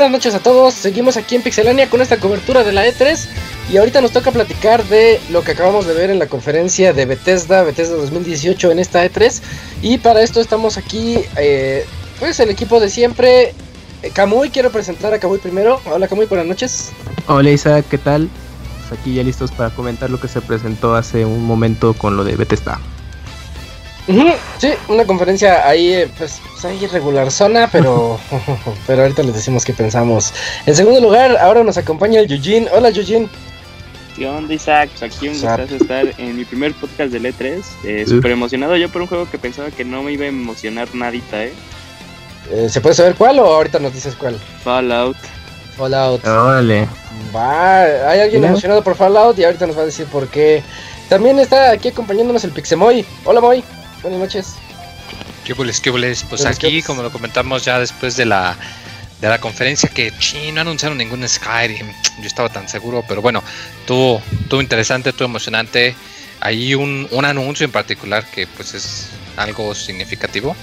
Buenas noches a todos, seguimos aquí en Pixelania con esta cobertura de la E3 y ahorita nos toca platicar de lo que acabamos de ver en la conferencia de Bethesda, Bethesda 2018 en esta E3 y para esto estamos aquí, eh, pues el equipo de siempre, eh, Kamui, quiero presentar a Kamui primero, hola Kamui, buenas noches. Hola Isaac, ¿qué tal? Pues aquí ya listos para comentar lo que se presentó hace un momento con lo de Bethesda. Sí, una conferencia ahí, eh, pues, pues ahí regular zona, pero, pero ahorita les decimos qué pensamos. En segundo lugar, ahora nos acompaña el Yujin. Hola Yujin. ¿Qué onda Isaac? Pues aquí un gustazo estar en mi primer podcast del E3. Eh, Súper emocionado yo por un juego que pensaba que no me iba a emocionar nadita, ¿eh? Eh, ¿Se puede saber cuál o ahorita nos dices cuál? Fallout. Fallout. Órale. Va, hay alguien emocionado por Fallout y ahorita nos va a decir por qué. También está aquí acompañándonos el Pixemoy. Hola Moy, buenas noches. ¿Qué boles, qué boles? Pues Buenas, ¿qué aquí, como lo comentamos ya después de la, de la conferencia, que chi, no anunciaron ningún Skyrim. Yo estaba tan seguro, pero bueno, estuvo, estuvo interesante, estuvo emocionante. Hay un, un anuncio en particular que pues es algo significativo,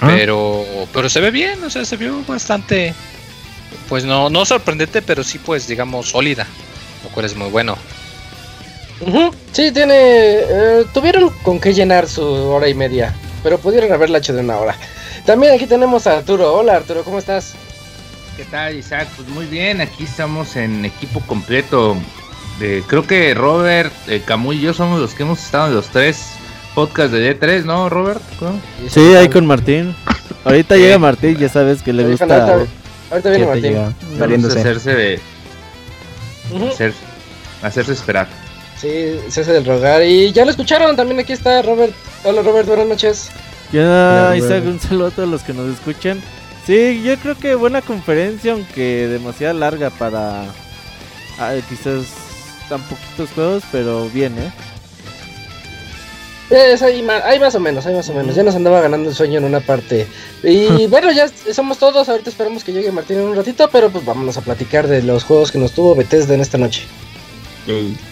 pero, pero se ve bien, o sea, se vio bastante, pues no, no sorprendente, pero sí pues digamos sólida, lo cual es muy bueno. Ujú, Sí, tiene. eh, tuvieron con qué llenar su hora y media, pero pudieron haberla hecho de una hora. También aquí tenemos a Arturo. Hola Arturo, ¿cómo estás? ¿Qué tal, Isaac? Pues muy bien, aquí estamos en equipo completo. De, creo que Robert, eh, Camuy y yo somos los que hemos estado en los tres podcasts de D3, ¿no, Robert? ¿Cómo? Sí, ahí con Martín. Ahorita llega Martín, ya sabes que le gusta. ahorita, ahorita viene Martín. Vamos a hacerse de hacer- hacerse esperar. Sí, se hace del rogar. Y ya lo escucharon, también aquí está Robert. Hola Robert, buenas noches. Ya, Isaac, un saludo a todos los que nos escuchan. Sí, yo creo que buena conferencia, aunque demasiado larga para ah, quizás tan poquitos juegos, pero bien, ¿eh? Es ahí, más o menos, ahí más o menos. Ya nos andaba ganando el sueño en una parte. Y bueno, ya somos todos. Ahorita esperamos que llegue Martín en un ratito. Pero pues vámonos a platicar de los juegos que nos tuvo Bethesda en esta noche. Síguenos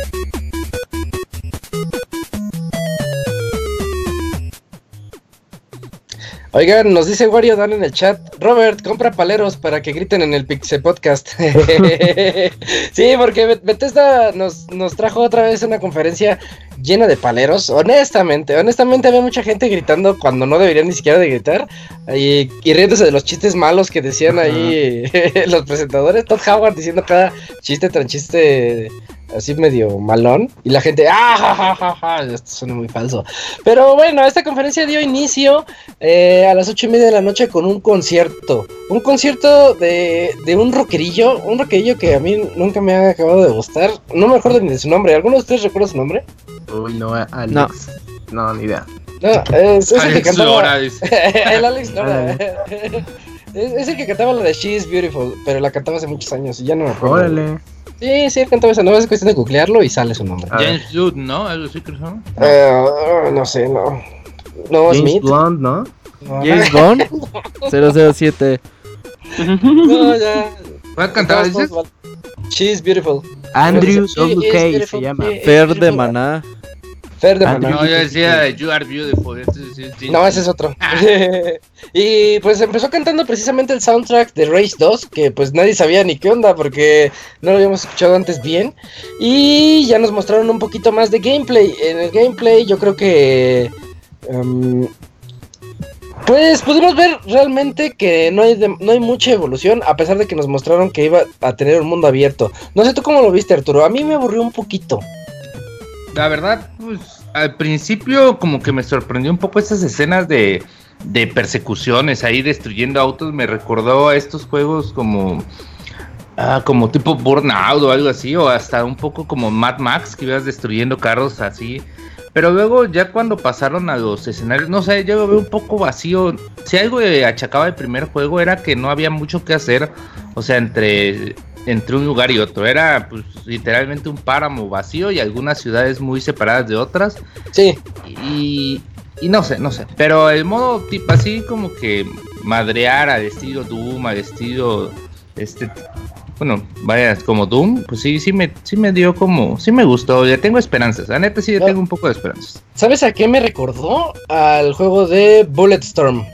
Oigan, nos dice Wario Dan en el chat. Robert, compra paleros para que griten en el Pixe Podcast. sí, porque Bet- Bethesda nos, nos trajo otra vez una conferencia llena de paleros. Honestamente, honestamente había mucha gente gritando cuando no deberían ni siquiera de gritar. Y, y riéndose de los chistes malos que decían ahí los presentadores. Todd Howard diciendo cada chiste tras chiste así medio malón. Y la gente, ¡ah! Ja, ja, ja, ja! Esto suena muy falso. Pero bueno, esta conferencia dio inicio eh, a las ocho y media de la noche con un concierto. Un concierto de, de un rockerillo. Un rockerillo que a mí nunca me ha acabado de gustar. No me acuerdo ni de su nombre. ¿Alguno de ustedes recuerda su nombre? Uy, no, Alex. No, ni idea. No, es, es el que Alex cantaba. Lora, dice. el Alex Lora. es, es el que cantaba la de She is Beautiful, pero la cantaba hace muchos años y ya no me acuerdo. Órale. Sí, sí, él cantaba esa. No es cuestión de googlearlo y sale su nombre. A. James Jude, ¿no? Algo así creo llama. Eh, no sé, no. No, James Smith. Blunt, ¿no? No, James Bond 007. no, ya. ¿Cuál cantaba, dices? She is Beautiful. Andrew WK se llama. Fer de. Maná. Fer de. Maná. No, yo decía You Are Beautiful. No, ese es otro. y pues empezó cantando precisamente el soundtrack de Race 2, que pues nadie sabía ni qué onda porque no lo habíamos escuchado antes bien. Y ya nos mostraron un poquito más de gameplay. En el gameplay yo creo que... em, pues pudimos ver realmente que no hay, de- no hay mucha evolución, a pesar de que nos mostraron que iba a tener un mundo abierto. No sé tú cómo lo viste, Arturo. A mí me aburrió un poquito. La verdad, pues al principio como que me sorprendió un poco esas escenas de, de persecuciones ahí destruyendo autos. Me recordó a estos juegos como ah, como tipo Burnout o algo así o hasta un poco como Mad Max que ibas destruyendo carros así. Pero luego ya cuando pasaron a los escenarios no sé yo lo veo un poco vacío. Si algo achacaba el primer juego era que no había mucho que hacer o sea entre entre un lugar y otro era pues literalmente un páramo vacío y algunas ciudades muy separadas de otras Sí, y, y no sé, no sé. Pero el modo tipo así como que madrear al estilo Doom, al estilo este bueno, vaya, como Doom, pues sí, sí me, sí me dio como, sí me gustó, ya tengo esperanzas, la neta sí ya No. tengo un poco de esperanzas. ¿sabes a qué me recordó? Al juego de Bulletstorm.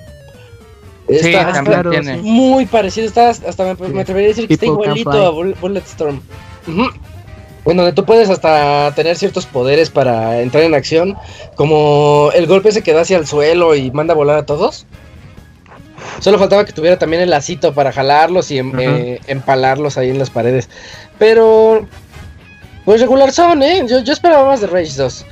Sí, Está- también claro, tiene. sí. muy parecido, está, hasta me, me atrevería a decir que está igualito a Bull- Bulletstorm. Ujú. En donde tú puedes hasta tener ciertos poderes para entrar en acción, como el golpe ese que da hacia el suelo y manda a volar a todos. Solo faltaba que tuviera también el lacito para jalarlos y em- eh, empalarlos ahí en las paredes. Pero, pues regular son, ¿eh? Yo, yo esperaba más de Rage 2.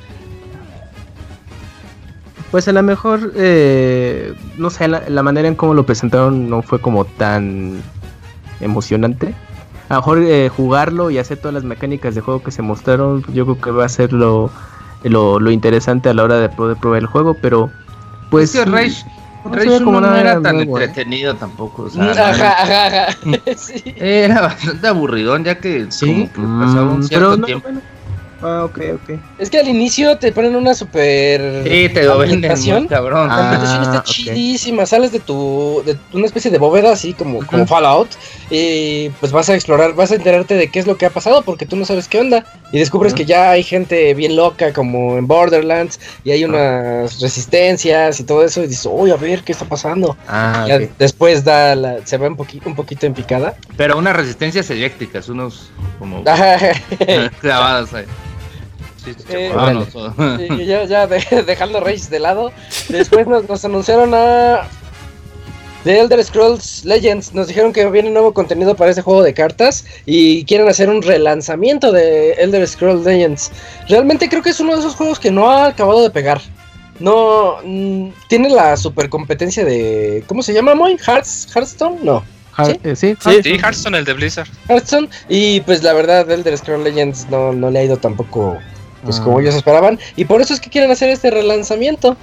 Pues a lo mejor, eh, no sé, la, la manera en cómo lo presentaron no fue como tan emocionante. A lo mejor eh, jugarlo y hacer todas las mecánicas de juego que se mostraron, yo creo que va a ser lo, lo, lo interesante a la hora de poder probar el juego, pero pues... es que Rage, no Rage 1 como no nada era tan nuevo, ¿eh? entretenido tampoco. o sea, Mm, Ajá, ajá, ajá. sí. Era bastante aburridón ya que Sí. como que pasaba un Mm, cierto pero no, tiempo. bueno. Ah, ok, ok. Es que al inicio te ponen una super Sí, te lo venden muy cabrón. La ambientación Ah, está ok. chidísima, sales de tu de una especie de bóveda así como, como Fallout y pues vas a explorar, vas a enterarte de qué es lo que ha pasado porque tú no sabes qué onda y descubres que ya hay gente bien loca como en Borderlands y hay unas resistencias y todo eso y dices, uy, a ver qué está pasando. Ah, después da la, se va un poquito un poquito en picada. Pero unas resistencias eléctricas, unos como clavadas ahí. Eh. Y ya, ya de- dejando Rage de lado. Después nos, nos anunciaron a The Elder Scrolls Legends. Nos dijeron que viene nuevo contenido para este juego de cartas y quieren hacer un relanzamiento de Elder Scrolls Legends. Realmente creo que es uno de esos juegos que no ha acabado de pegar. No mm, tiene la super competencia de ¿cómo se llama, Moy? Hearts, Hearthstone, no. ¿Sí? eh. Sí, Hearthstone, el de Blizzard. Hearthstone y pues la verdad Elder Scrolls Legends no, no le ha ido tampoco pues Ah. como ellos esperaban y por eso es que quieren hacer este relanzamiento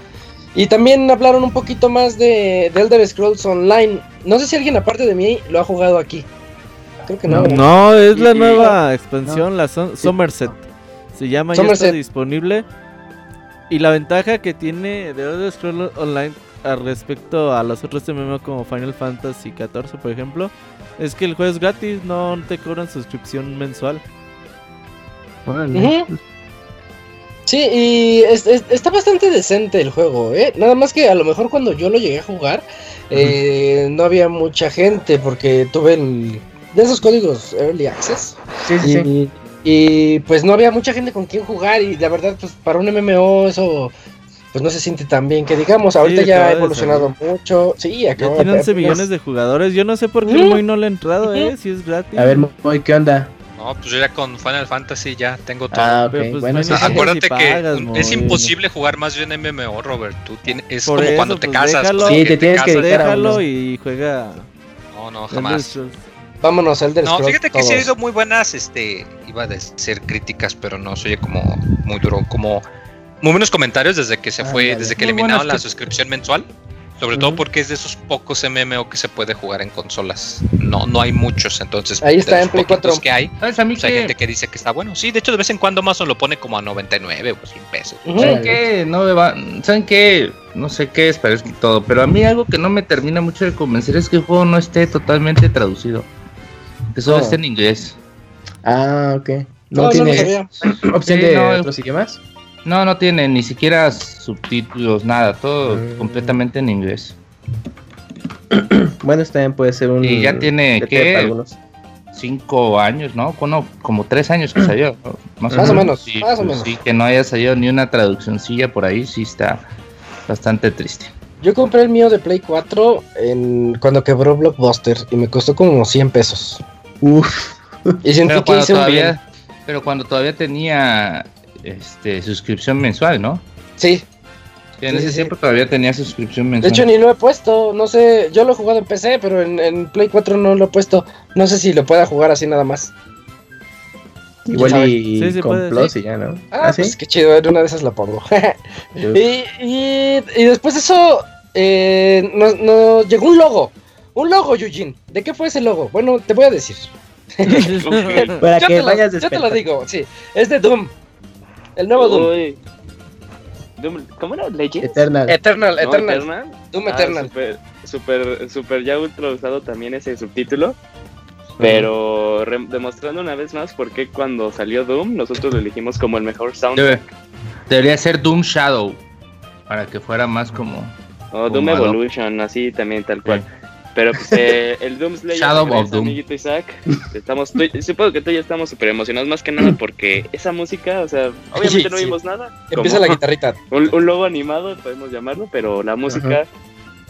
y también hablaron un poquito más de, de Elder Scrolls Online no sé si alguien aparte de mí lo ha jugado aquí creo que no. No, es la Y- nueva expansión, la Som- Somerset. Se llama, ya Somerset. está disponible. Y la ventaja que tiene de Elder Scrolls Online al respecto a los otros MMO como Final Fantasy XIV, por ejemplo, es que el juego es gratis, no te cobran suscripción mensual. órale. Ujú. Sí, y es- es- está bastante decente el juego, ¿eh? Nada más que a lo mejor cuando yo lo llegué a jugar, eh, no había mucha gente porque tuve el, de esos códigos Early Access. Sí, sí, sí. Y, pues no había mucha gente con quien jugar y la verdad pues para un MMO eso pues no se siente tan bien que digamos, ahorita ya ha evolucionado mucho. Sí, Ya acaba tiene de 11 millones de jugadores. Yo no sé por qué el. Moy no le ha entrado, eh, si es gratis. A ver, Moy, ¿qué onda? No, pues yo ya con Final Fantasy ya tengo todo. Ah, ok. Pero, pues, bueno, bueno, sí, Acuérdate que pagas, un- es imposible jugar más de un MMO, Robert. Tú tienes, es Por como eso, cuando te pues, casas. déjalo. pues, Sí, te tienes que Déjalo y juega. No, no, jamás. Vámonos, Elder No, Scrolls fíjate que sí ha todos. habido muy buenas, este, iba a ser críticas, pero no, soy como muy duro, como muy buenos comentarios desde que se fue, desde que Muy eliminaron la que- suscripción mensual. Sobre todo porque es de esos pocos MMO que se puede jugar en consolas. No, no hay muchos, entonces. Ahí está, de los en Play poquitos 4. que hay, ¿Sabes a mí pues hay que gente que dice que está bueno. Sí, de hecho de vez en cuando Amazon lo pone como a 99 o 100 pesos. Ujú. ¿Saben qué? No me va, ¿Saben qué? No sé qué es, pero es todo. Pero a mí algo que no me termina mucho de convencer es que el juego no esté totalmente traducido. Que solo Oh. esté en inglés. Ah, ok. No, ¿No, no tiene sabía. opción Sí, de no, otros idiomas? No, no tiene ni siquiera subtítulos, nada. Todo Mm. completamente en inglés. Bueno, también puede ser un... Y ya tiene, algunos. Cinco años, ¿no? Bueno, como tres años que salió. ¿no? Más o menos, Sí, más o menos. sí, que no haya salido ni una traduccioncilla por ahí, sí está bastante triste. Yo compré el mío de Play 4 en, cuando quebró Blockbuster y me costó como 100 pesos. Uf. Y sentí Pero que hice un bien. todavía, pero cuando todavía tenía este suscripción mensual, ¿no? Sí, en Sí, ese sí, tiempo todavía tenía suscripción De mensual. hecho, ni lo he puesto. No sé, yo lo he jugado en PC, pero en, en Play 4 no lo he puesto. No sé si lo pueda jugar así nada más. Igual y Sí, sí con puede, Plus sí. y ya, ¿no? Ah, pues qué chido, en una de esas lo pongo. Y, y, y después de eso, eh, nos, nos llegó un logo. Un logo, Eugene. ¿De qué fue ese logo? Bueno, te voy a decir. Para yo, que te lo, vayas yo te lo digo, sí. Es de Doom. El nuevo Doom. Uy. Doom- ¿Cómo era? ¿Legends? Eternal. Eternal, ¿No? Eternal. Eternal. Doom Ah, Eternal. Super, super, super ya ultra usado también ese subtítulo. Pero re- demostrando una vez más por qué cuando salió Doom nosotros lo elegimos como el mejor sound. Debe- debería ser Doom Shadow. Para que fuera más como. O Doom Evolution, así también tal cual. Pero pues eh, el Doom Slayer Shadow of Doom. amiguito Isaac. Estamos, tú- supongo que tú y yo estamos súper emocionados más que nada porque esa música, o sea, obviamente Sí, no sí. vimos nada. Empieza como la guitarrita. Un, un logo animado, podemos llamarlo, pero la música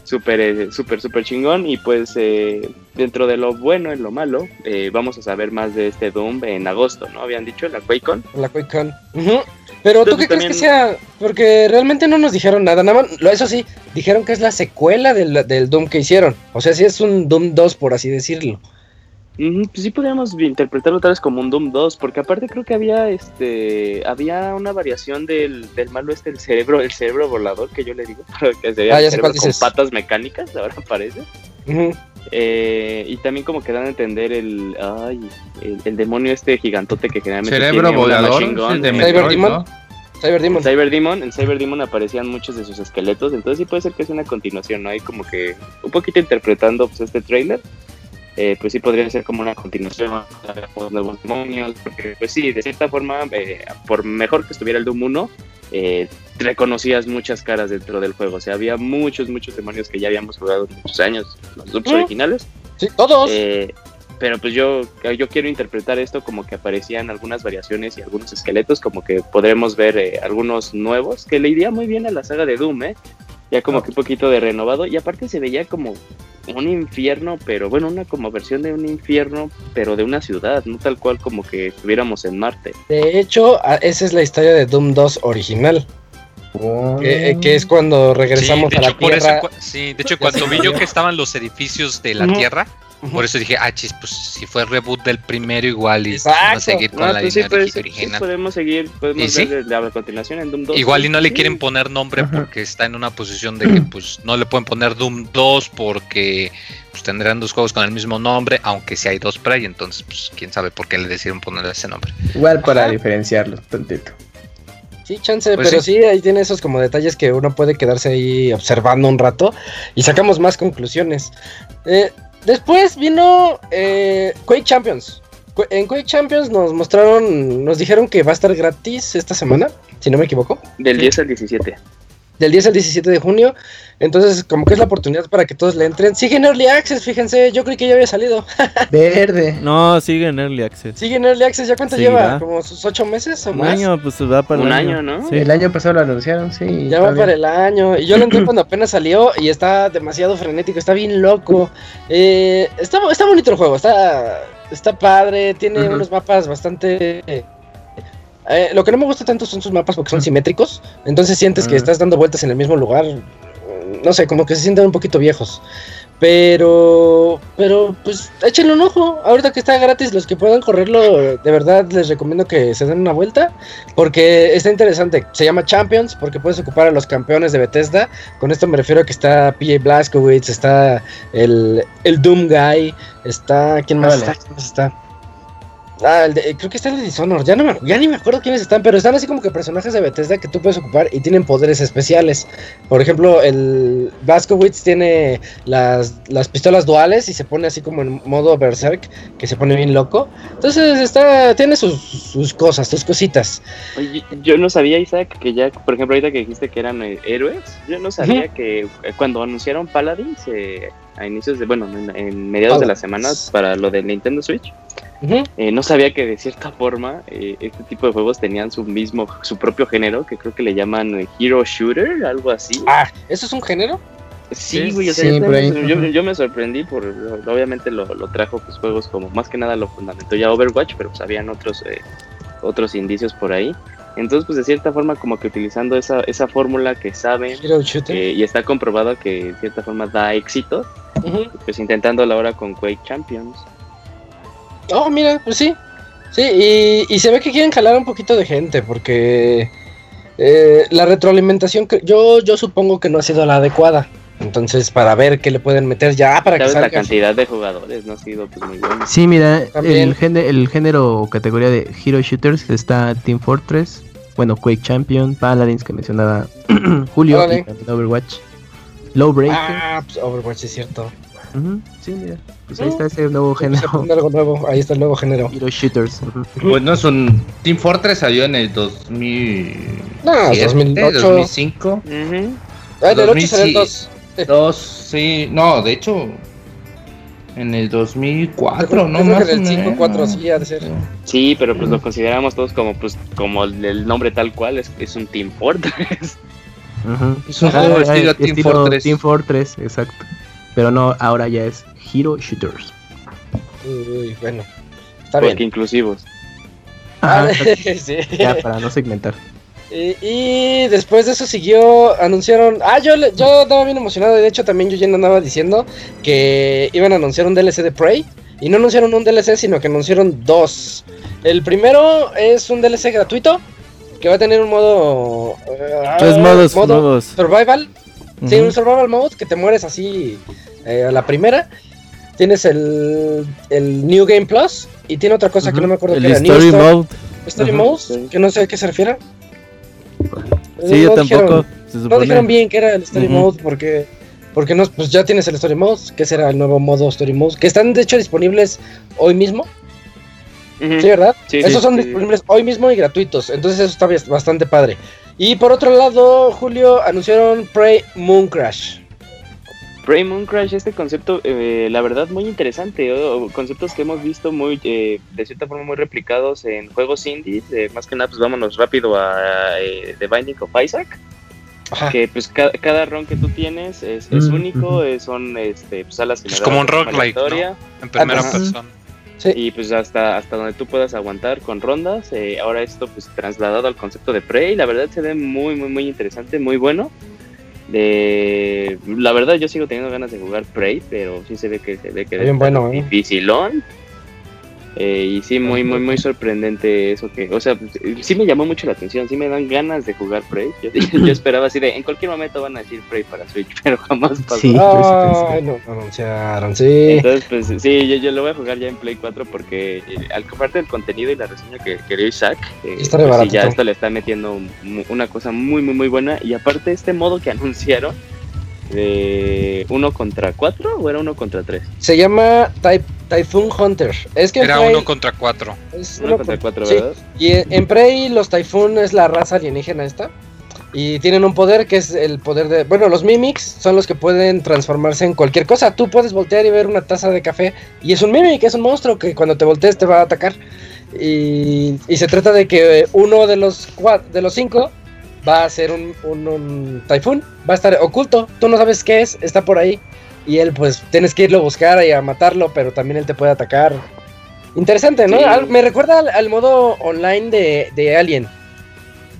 súper, eh, súper, súper chingón. Y pues eh, dentro de lo bueno y lo malo, eh, vamos a saber más de este Doom en agosto, ¿no? Habían dicho, la QuakeCon. La QuakeCon. Ujú. Pero tú qué crees que sea, porque realmente no nos dijeron nada, nada más, eso sí, dijeron que es la secuela del, del Doom que hicieron. O sea, sí es un Doom 2, por así decirlo. Pues sí podríamos interpretarlo tal vez como un Doom 2, porque aparte creo que había este había una variación del, del malo este, el cerebro, el cerebro volador que yo le digo, que sería Ah, el cerebro con dices. patas mecánicas, ahora parece. Ujú. Eh, y también como que dan a entender el, ay, el, el demonio este gigantote que generalmente Cerebro tiene una volador. es el de Cyber Metroid, Demon. ¿no? Cyber Demon. el Cyber Demon, el Cyber Demon aparecían muchos de sus esqueletos, entonces sí puede ser que sea una continuación, ¿no? Hay como que un poquito interpretando pues, este trailer, eh, pues sí podría ser como una continuación nuevos demonios, porque pues sí, de cierta forma, eh, por mejor que estuviera el Doom 1, eh, reconocías muchas caras dentro del juego, o sea, había muchos, muchos demonios que ya habíamos jugado muchos años, los Dooms Mm. originales, Sí, todos. eh, pero pues yo, yo quiero interpretar esto como que aparecían algunas variaciones y algunos esqueletos, como que podremos ver eh, algunos nuevos, que le iría muy bien a la saga de Doom, ¿eh? Ya como que un poquito de renovado, y aparte se veía como un infierno, pero bueno, una como versión de un infierno, pero de una ciudad, no tal cual como que estuviéramos en Marte. De hecho, a- esa es la historia de Doom 2 original, Oh. que, eh, que es cuando Sí, regresamos de a la hecho, por eso, Tierra. cu- sí, de hecho, cuando vi yo que estaban los edificios de la. Tierra, por eso dije, ah, chis, pues si fue reboot del primero igual y Exacto. van a seguir con la pues sí, línea puede origi- ser, sí, original. podemos seguir, podemos ¿Y sí? ver la continuación en Doom 2. Igual y no le Sí. quieren poner nombre porque está en una posición de que pues no le pueden poner Doom 2 porque pues tendrán dos juegos con el mismo nombre, aunque si hay dos Prey, entonces pues quién sabe por qué le decidieron poner ese nombre. Igual para Ajá. diferenciarlos tantito. Sí, chance, Pues pero sí. sí. ahí tiene esos como detalles que uno puede quedarse ahí observando un rato y sacamos más conclusiones. Eh, después vino eh, Quake Champions. En Quake Champions nos mostraron, nos dijeron que va a estar gratis esta semana, si no me equivoco, Del 10 al 17. Del 10 al 17 de junio. Entonces, como que es la oportunidad para que todos le entren. Sigue en Early Access, fíjense, yo creí que ya había salido. Verde. No, sigue en Early Access. Sigue en Early Access, ¿ya cuánto Sí, lleva? ¿Como sus ocho meses o Un más? año, pues va para el Un año, ¿no? Sí. El año pasado lo anunciaron, sí. Ya va para el año. Y yo lo entré cuando apenas salió y está demasiado frenético, está bien loco. Eh, está, está bonito el juego, está, está padre, tiene unos mapas bastante... eh, lo que no me gusta tanto son sus mapas porque son simétricos. Entonces sientes que Ah. estás dando vueltas en el mismo lugar. mm, No sé, como que se sienten un poquito viejos. Pero, pero, pues, échenle un ojo. Ahorita que está gratis, los que puedan correrlo, de verdad les recomiendo que se den una vuelta. Porque está interesante. Se llama Champions, porque puedes ocupar a los campeones de Bethesda. Con esto me refiero a que está PJ Blazkowicz, está el, el Doom Guy, está. ¿Quién más está? ¿Quién más está? Ah, el de- creo que está el de Dishonor. Ya, no me, ya ni me acuerdo quiénes están, pero están así como que personajes de Bethesda que tú puedes ocupar y tienen poderes especiales. Por ejemplo, el Blazkowicz tiene las, las pistolas duales y se pone así como en modo Berserk, que se pone bien loco. Entonces está tiene sus, sus cosas, sus cositas. Oye, yo no sabía, Isaac, que ya, por ejemplo, ahorita que dijiste que eran eh, héroes, yo no sabía que eh, cuando anunciaron Paladins eh, a inicios de, bueno, en, en mediados de la semana Paladins. para lo del Nintendo Switch, Eh, no sabía que de cierta forma eh, este tipo de juegos tenían su mismo, su propio género, que creo que le llaman eh, Hero Shooter, algo así. Ah, ¿eso es un género? Sí, Sí, güey, o sea, sí, yo, yo, me sorprendí por, obviamente lo, lo trajo pues juegos como, más que nada lo fundamentó ya Overwatch, pero pues habían otros, eh, otros indicios por ahí. Entonces, pues de cierta forma, como que utilizando esa, esa fórmula que saben eh, y está comprobado que de cierta forma da éxito, pues intentándolo ahora con Quake Champions. Oh, mira, pues sí. Sí, y, y se ve que quieren jalar un poquito de gente porque eh, la retroalimentación, que- yo, yo supongo que no ha sido la adecuada. Entonces, para ver qué le pueden meter ya para que ¿Sabes la salga. cantidad de jugadores? No ha sido pues muy buena. Sí, mira, el, géne- el género o categoría de Hero Shooters está Team Fortress, bueno, Quake Champion, Paladins que mencionaba Julio, Órale. y también Overwatch, Lowbreaker. Ah, pues Overwatch es cierto. Sí, mira, pues ahí está ese nuevo género, algo nuevo. Ahí está el nuevo género. Hero Shooters. ujú. Pues no es un. Team Fortress salió en el 2000. No, 2008. 2005. Ujú. Ah, en el 8 2000 salió el sí. 2. Dos, sí. No, de hecho. En el 2004, Yo ¿no? Más en el o 5, menos. 4 sí ha de ser. Sí, pero pues lo consideramos todos como pues como el nombre tal cual es, es un Team Fortress. Ujú. Es un juego ah, estilo Team Fortress. Team Fortress, exacto. Pero no, ahora ya es Hero Shooters. Uy, bueno. Está porque bien. inclusivos. Ah, Ajá, sí. ya para no segmentar. Y, y después de eso siguió, anunciaron, ah, yo, le- yo estaba bien emocionado, y de hecho también yo ya andaba diciendo que iban a anunciar un DLC de Prey, y no anunciaron un DLC, sino que anunciaron dos. El primero es un DLC gratuito, que va a tener un modo... eh, Tres modos modo nuevos. Survival, sí, un Survival Mode, que te mueres así eh, a la primera. Tienes el, el New Game Plus, y tiene otra cosa que no me acuerdo El qué era. New Story Story- Mode. Story Ajá, Mode, sí. que no sé a qué se refiere. Sí, yo No dijeron- tampoco. Se no dijeron bien que era el Story. Mode porque porque no, pues ya tienes el Story Mode, que será el nuevo modo Story Mode, que están de hecho disponibles hoy mismo, Ujú. ¿sí, verdad? Sí, Esos sí, son sí. disponibles hoy mismo y gratuitos, entonces eso está bas- bastante padre. Y por otro lado, Julio anunciaron Prey Moon Crash. Prey Moon Crash, este concepto, eh, la verdad, muy interesante. conceptos que hemos visto muy, eh, de cierta forma, muy replicados en juegos indies. eh, más que nada, pues vámonos rápido a eh, The Binding of Isaac. Ajá. Que pues ca- cada ron que tú tienes es, es Mm, único, eh, son este, pues, salas Es como un roguelike, En primera Ajá. persona. Sí. Y pues hasta, hasta donde tú puedas aguantar con rondas. eh, ahora esto pues trasladado al concepto de Prey. La verdad se ve muy, muy, muy interesante, muy bueno. De... La verdad yo sigo teniendo ganas de jugar Prey, pero sí se ve que se ve que bien bueno, ¿eh? dificilón. Eh, y sí, muy, muy, muy sorprendente eso que, o sea, pues, eh, sí me llamó mucho la atención, sí me dan ganas de jugar Prey. Yo, yo esperaba así de, en cualquier momento van a decir Prey para Switch, pero jamás pasó. Sí, no anunciaron, sí. Entonces, pues sí, yo, yo lo voy a jugar ya en Play 4 porque eh, al comparte el contenido y la reseña que quería Isaac, eh, Está pues, sí, ya esto le está metiendo una cosa muy, muy, muy buena. Y aparte, este modo que anunciaron de uno contra cuatro o era uno contra tres? Se llama Type, Typhoon Hunter. Es que Era Prey uno contra cuatro. es Uno uno contra con- cuatro, sí. ¿verdad? Y en en Prey los Typhoon es la raza alienígena esta. Y tienen un poder que es el poder de... Bueno, los Mimics son los que pueden transformarse en cualquier cosa. Tú puedes voltear y ver una taza de café y es un Mimic, es un monstruo que cuando te voltees te va a atacar. Y, y se trata de que uno de los, de los cinco va a ser un, un, un Typhoon. Va a estar oculto. Tú no sabes qué es, está por ahí. Y él pues tienes que irlo a buscar y a matarlo, pero también él te puede atacar. Interesante, ¿no? Sí. Al- me recuerda al, al modo online de, de Alien.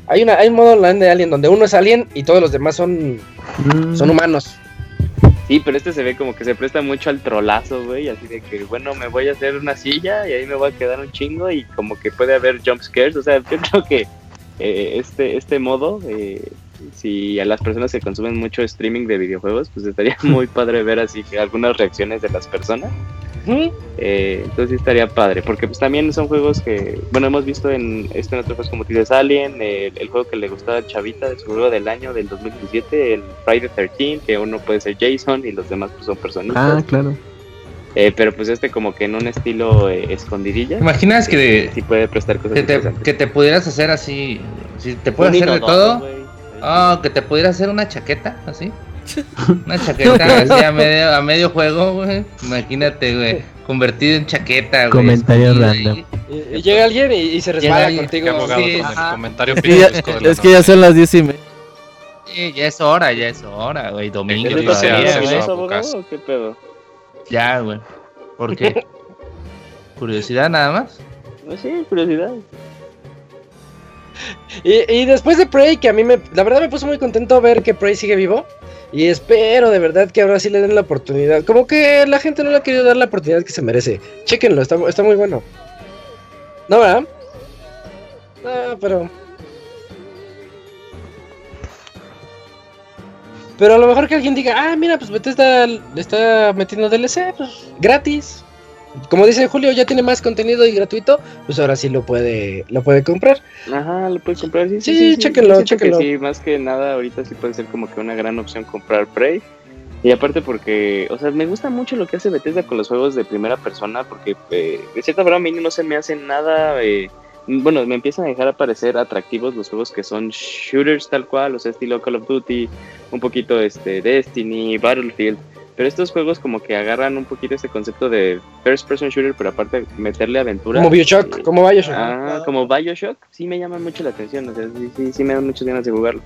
Hay, una, hay un modo online de Alien donde uno es Alien y todos los demás son, Mm, son humanos. Sí, pero este se ve como que se presta mucho al trolazo, güey. Así de que, bueno, me voy a hacer una silla y ahí me voy a quedar un chingo y como que puede haber jump scares. O sea, yo creo que eh, este, este modo, eh, si a las personas que consumen mucho streaming de videojuegos, pues estaría muy padre ver así que algunas reacciones de las personas. Eh, entonces estaría padre, porque pues también son juegos que, bueno, hemos visto en esto en otros juegos como Tires Alien, el, el juego que le gustaba a Chavita, de su juego del año del 2017, el Friday 13, que uno puede ser Jason y los demás pues, son personitas. Ah, claro. Eh, pero pues este como que en un estilo eh, escondidilla. ¿Te imaginas que, Sí puede prestar cosas que, te, interesantes. que te pudieras hacer así? Si te puedes hacer de todo. Ah, que te pudieras hacer una chaqueta, así. Una chaqueta así a medio, a medio juego, güey. Imagínate, güey. Convertido en chaqueta, güey. Comentario random. Y, y llega alguien y, y se resbala contigo. Abogado sí, con comentario Es que ya, es que ya son las diez y media. Sí, ya es hora, ya es hora, güey. Domingo ¿Es Yo neta no sé, que todavía, sí, hacen güey. sí. eso, Pocas. abogado, o qué pedo? Ya, güey. ¿Por qué? ¿Curiosidad nada más? No sé, curiosidad. Y, y después de Prey, que a mí me, la verdad me puso muy contento ver que Prey sigue vivo. Y espero de verdad que ahora sí le den la oportunidad. Como que la gente no le ha querido dar la oportunidad que se merece. Chequenlo, está, está muy bueno. ¿No, verdad? No, pero... Pero a lo mejor que alguien diga, ah, mira, pues Bethesda le está metiendo DLC, pues gratis. Como dice Julio, ya tiene más contenido y gratuito, pues ahora sí lo puede, lo puede comprar. Ajá, lo puedes comprar. Sí, Sí, chéquenlo, Siento que chéquenlo. Sí, más que nada, ahorita sí puede ser como que una gran opción comprar Prey. Y aparte porque, o sea, me gusta mucho lo que hace Bethesda con los juegos de primera persona, porque eh, de cierta forma a mí no se me hace nada... eh, bueno, me empiezan a dejar a parecer atractivos los juegos que son shooters tal cual, o sea, estilo Call of Duty, un poquito este Destiny, Battlefield. Pero estos juegos como que agarran un poquito ese concepto de first person shooter, pero aparte meterle aventura. Como Bioshock, Eh, como Bioshock. Ah, como Bioshock, sí me llama mucho la atención, o sea, sí, sí, sí me dan muchas ganas de jugarlo.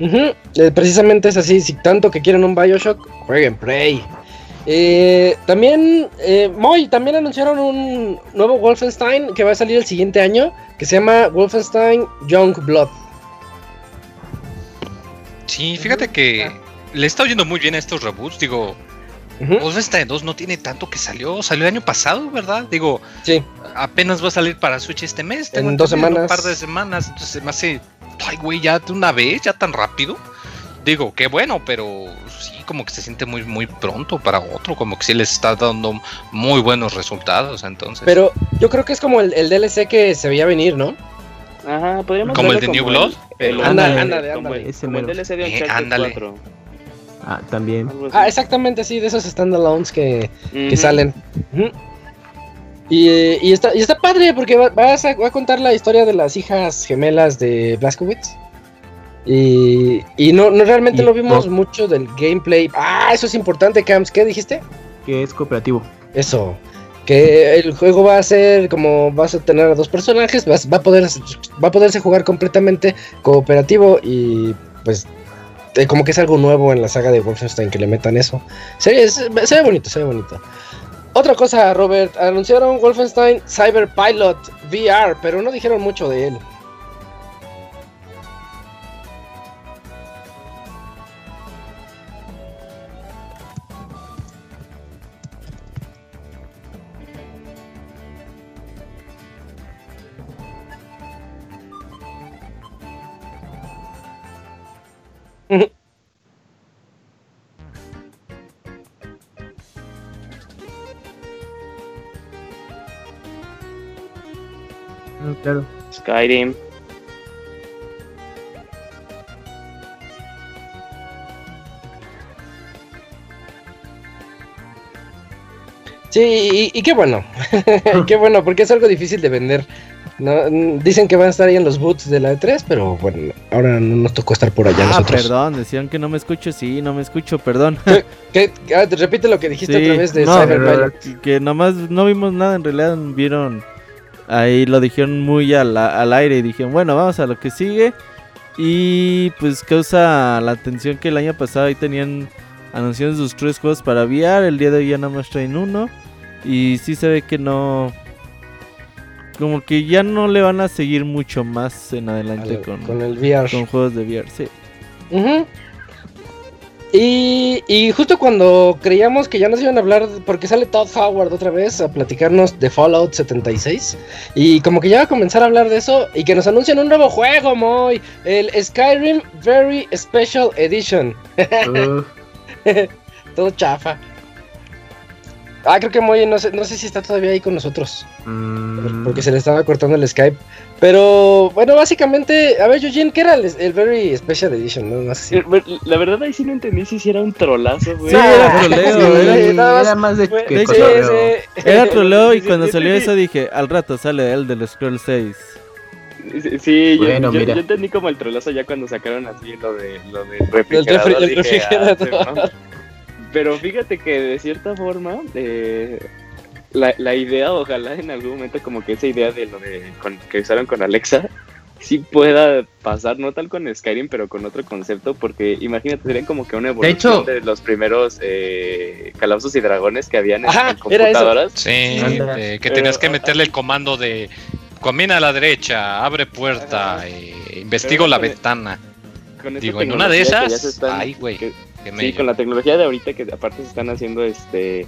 Eh, precisamente es así, si tanto que quieren un Bioshock, jueguen Prey. Eh, también, eh, Moy, también anunciaron un nuevo Wolfenstein que va a salir el siguiente año, que se llama Wolfenstein Young Blood. Sí, fíjate que le está oyendo muy bien a estos reboots. Digo, Ujú, Wolfenstein 2 no tiene tanto que salió. Salió el año pasado, ¿verdad? Digo, Sí, apenas va a salir para Switch este mes. En dos semanas. Un par de semanas. Entonces me hace. Ay, güey, ya de una vez, ya tan rápido. Digo, qué bueno, pero sí, como que se siente muy, muy pronto para otro. Como que sí les está dando muy buenos resultados. Entonces, pero yo creo que es como el, el DLC que se veía venir, ¿no? Ajá, podríamos ¿Como el de New Blood? Ándale, ándale, como el- ándale. Como el. DLC de Eh, Uncharted. 4. Ah, también. Ah, exactamente, sí, de esos standalones que, que salen. Y, eh, y está, y está padre porque va, vas a, va a contar la historia de las hijas gemelas de Blaskowitz. Y, y no, no realmente Y lo vimos no. mucho del gameplay. Ah, eso es importante, Camps. ¿Qué dijiste? Que es cooperativo. Eso. Que el juego va a ser como vas a tener a dos personajes, vas- va a poder va a poderse jugar completamente cooperativo y pues eh, como que es algo nuevo en la saga de Wolfenstein que le metan eso. Se, ve- se ve- bonito, se ve bonito. Otra cosa, Robert, anunciaron Wolfenstein Cyber Pilot VR, pero no dijeron mucho de él. Skyrim. Sí, y, y qué bueno. qué bueno, porque es algo difícil de vender. No, dicen que van a estar ahí en los boots de la E3, pero bueno, ahora no nos tocó estar por allá ah, nosotros. perdón, decían que no me escucho. Sí, no me escucho, perdón. ¿Qué? Ah, te repite lo que dijiste Sí, otra vez de no, Cyber Pilot. que- que nomás no vimos nada, en realidad vieron, ahí lo dijeron muy al, al aire y dijeron, bueno, vamos a lo que sigue. Y pues causa la atención que el año pasado ahí tenían anunciados sus tres juegos para VR, el día de hoy ya nada más traen uno. Y sí se ve que no... Como que ya no le van a seguir mucho más en adelante con, con el VR. con juegos de VR, sí. Ujú. Y, y justo cuando creíamos que ya nos iban a hablar, porque sale Todd Howard otra vez a platicarnos de Fallout 76, y como que ya va a comenzar a hablar de eso, y que nos anuncian un nuevo juego, Moy, el Skyrim Very Special Edition. Uh, Todo chafa. Ah, creo que Moy, no sé, no sé si está todavía ahí con nosotros. mm, Porque se le estaba cortando el Skype. Pero bueno, básicamente, a ver, Eugene, ¿qué era el, el Very Special Edition? No, no sé si- bueno, La verdad ahí sí no entendí si sí era un trolazo, güey. Sí, era troleo, Sí, era- nada más era más de que de hecho, cotorreo. sí. Era troleo y cuando salió eso dije, al rato sale el del Scroll 6. Sí, Sí, yo, Bueno, yo- mira. yo entendí como el trolazo ya cuando sacaron así lo de lo del refri- refrigerador. el dije, refrigerador. "Ah, Simón". Pero fíjate que de cierta forma eh, la, la idea, ojalá en algún momento como que esa idea de lo de con- que usaron con Alexa sí pueda pasar, no tal con Skyrim, pero con otro concepto, porque imagínate, serían como que una evolución hecho- de, los primeros eh, calabozos y dragones que habían en, Ajá, en era eso. computadoras. Sí, de que tenías que meterle el comando de Combina a la derecha, abre puerta, eh, investigo la con- ventana. Con Digo, en una de esas, ay, güey. que- Sí, con la tecnología de ahorita que aparte se están haciendo este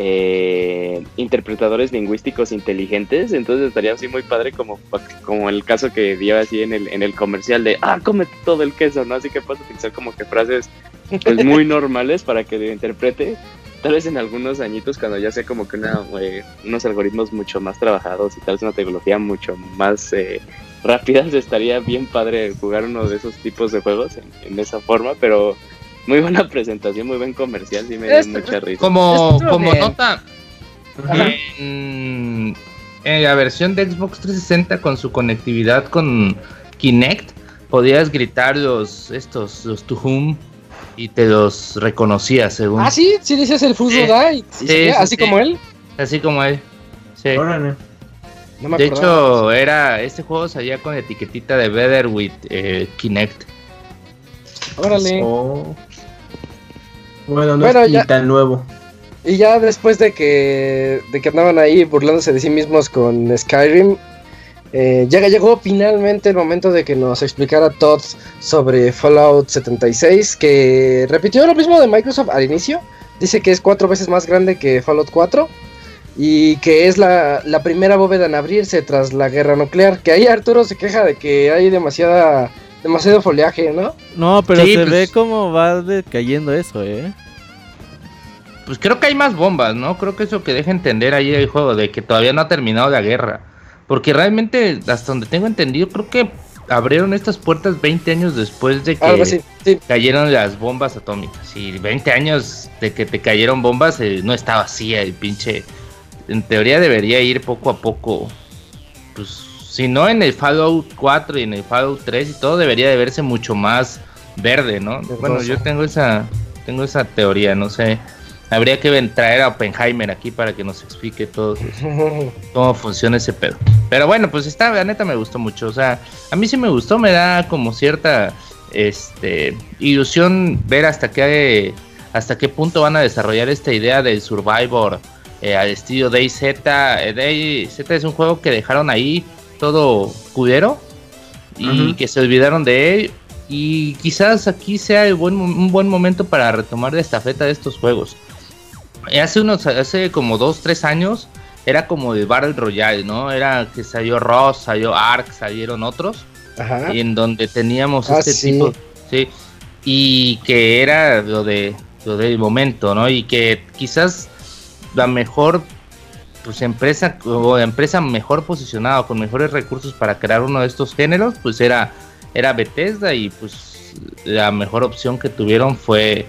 eh, interpretadores lingüísticos inteligentes, entonces estaría así muy padre como, como el caso que dio así en el, en el comercial de ah, cómete todo el queso, ¿no? Así que puedes utilizar como que frases pues, muy normales para que lo interprete. Tal vez en algunos añitos cuando ya sea como que una, eh, unos algoritmos mucho más trabajados y tal vez una tecnología mucho más eh, rápida, estaría bien padre jugar uno de esos tipos de juegos en, en esa forma, pero muy buena presentación, muy buen comercial, sí me dio Esto- mucha risa. Como, como bien. nota, en, en la versión de Xbox 360 con su conectividad con Kinect, podías gritar los estos, los to whom y te los reconocía según. Ah, sí, sí dices el Fuso Sí. Die. Sí, Sí, sí, así sí. como él. Así como él. Sí. Órale. No me De acordaba. hecho, era este juego salía con etiquetita de Better with eh, Kinect. Órale. Oh. Bueno, no Bueno, es ya- tan nuevo. Y ya después de que, de que andaban ahí burlándose de sí mismos con Skyrim, eh, ya llegó finalmente el momento de que nos explicara Todd sobre Fallout 76, que repitió lo mismo de Microsoft al inicio. Dice que es cuatro veces más grande que Fallout 4 y que es la, la primera bóveda en abrirse tras la guerra nuclear. Que ahí Arturo se queja de que hay demasiada, demasiado follaje, ¿no? No, pero Sí, se pues- ve cómo va decayendo eso, ¿eh? Pues creo que hay más bombas, ¿no? Creo que eso que deja entender ahí el juego, de que todavía no ha terminado la guerra. Porque realmente, hasta donde tengo entendido, creo que abrieron estas puertas 20 años después de que. Sí, cayeron las bombas atómicas. Y 20 años de que te cayeron bombas, eh, no está vacía el pinche. En teoría debería ir poco a poco. Pues si no en el Fallout 4 y en el Fallout 3 y todo, debería de verse mucho más verde, ¿no? Bueno, yo tengo esa, tengo esa teoría, no sé. Habría que traer a Oppenheimer aquí para que nos explique todo eso cómo funciona ese pedo. Pero bueno, pues está, la neta me gustó mucho. O sea, a mí sí me gustó, me da como cierta este ilusión ver hasta qué hasta qué punto van a desarrollar esta idea del Survivor eh, al estilo DayZ. Eh, DayZ es un juego que dejaron ahí todo culero y que se olvidaron de él. Y quizás aquí sea el buen, un buen momento para retomar la estafeta de estos juegos. Hace unos, hace como dos, tres años, era como el Battle Royale, ¿no? Era que salió Ross, salió Ark, salieron otros, Ajá. y en donde teníamos Ah, este sí. tipo, sí, y que era lo de lo del momento, ¿no? Y que quizás la mejor pues empresa o empresa mejor posicionada con mejores recursos para crear uno de estos géneros, pues era era Bethesda y pues la mejor opción que tuvieron fue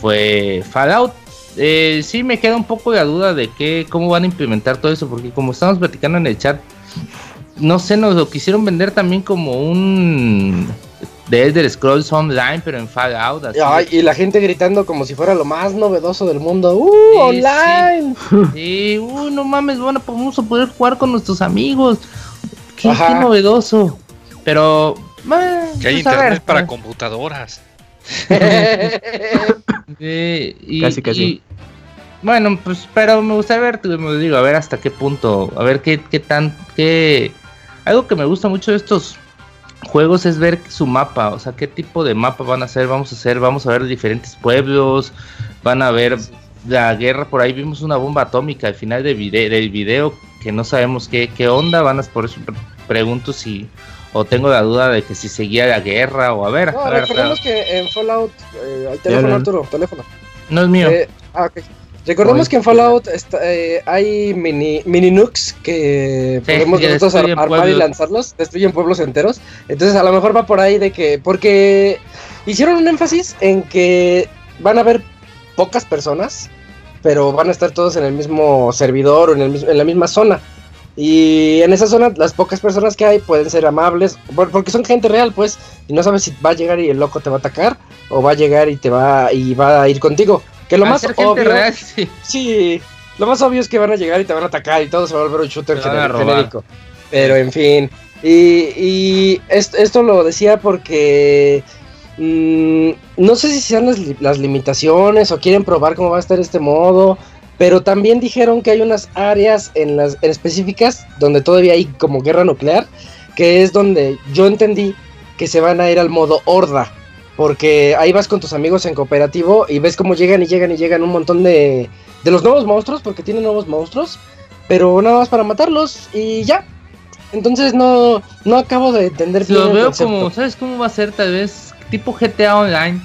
fue Fallout. Eh, sí me queda un poco la duda de que cómo van a implementar todo eso porque como estamos platicando en el chat no sé, nos lo quisieron vender también como un de Elder Scrolls Online, pero en Fallout. Así Ay, y la gente gritando como si fuera lo más novedoso del mundo. ¡Uh! Sí, ¡Online! Sí, uy, no mames, bueno, pues vamos a poder jugar con nuestros amigos. Qué, novedoso. Pero, Que hay pues, internet ver, para pues, computadoras. eh, y- Casi, casi. y- bueno, pues, pero me gustaría ver, como digo, a ver hasta qué punto, a ver qué, qué tan, qué... Algo que me gusta mucho de estos juegos es ver su mapa, o sea, qué tipo de mapa van a hacer, vamos a hacer, vamos a ver diferentes pueblos, van a ver la guerra, por ahí vimos una bomba atómica al final del video, del video que no sabemos qué, qué onda, van a, por eso pre- pregunto si, o tengo la duda de que si seguía la guerra, o a ver, No, a ver, recordemos que en Fallout. Eh, hay teléfono, no. Arturo, teléfono. no es mío. Eh, ah, ok. Recordemos que en Fallout está, eh, hay mini, mini nukes que Sí, podemos que nosotros armar y lanzarlos, destruyen pueblos enteros. Entonces a lo mejor va por ahí de que, porque hicieron un énfasis en que van a haber pocas personas, pero van a estar todos en el mismo servidor o en, el mismo, en la misma zona. Y en esa zona las pocas personas que hay pueden ser amables, por- porque son gente real, pues, y no sabes si va a llegar y el loco te va a atacar o va a llegar y te va y va a ir contigo. Que lo Al más obvio, real, sí. sí, lo más obvio es que van a llegar y te van a atacar y todo se va a volver un shooter genérico. Pero en fin, y, y est- esto lo decía porque mm, no sé si sean las, las limitaciones o quieren probar cómo va a estar este modo. Pero también dijeron que hay unas áreas en las en específicas donde todavía hay como guerra nuclear, que es donde yo entendí que se van a ir al modo horda. Porque ahí vas con tus amigos en cooperativo y ves cómo llegan y llegan y llegan un montón de, de los nuevos monstruos, porque tienen nuevos monstruos, pero nada más para matarlos y ya. Entonces no, no acabo de entender Lo veo como, ¿sabes cómo va a ser? Tal vez tipo GTA Online,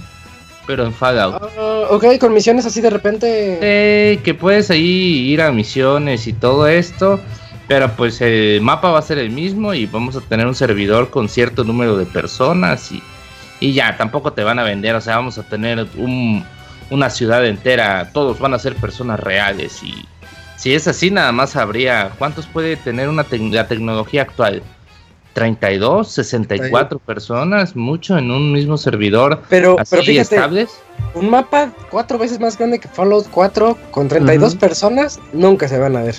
pero en Fallout. Ah, ok, con misiones así de repente. Eh, que puedes ahí ir a misiones y todo esto, pero pues el mapa va a ser el mismo y vamos a tener un servidor con cierto número de personas y, y ya, tampoco te van a vender, o sea, vamos a tener un- una ciudad entera, todos van a ser personas reales y si es así nada más habría, ¿cuántos puede tener una tec- la tecnología actual? 32, 64 personas, mucho en un mismo servidor, Pero, así pero fíjate, estables. un mapa cuatro veces más grande que Fallout 4 con 32 Ujú. personas nunca se van a ver.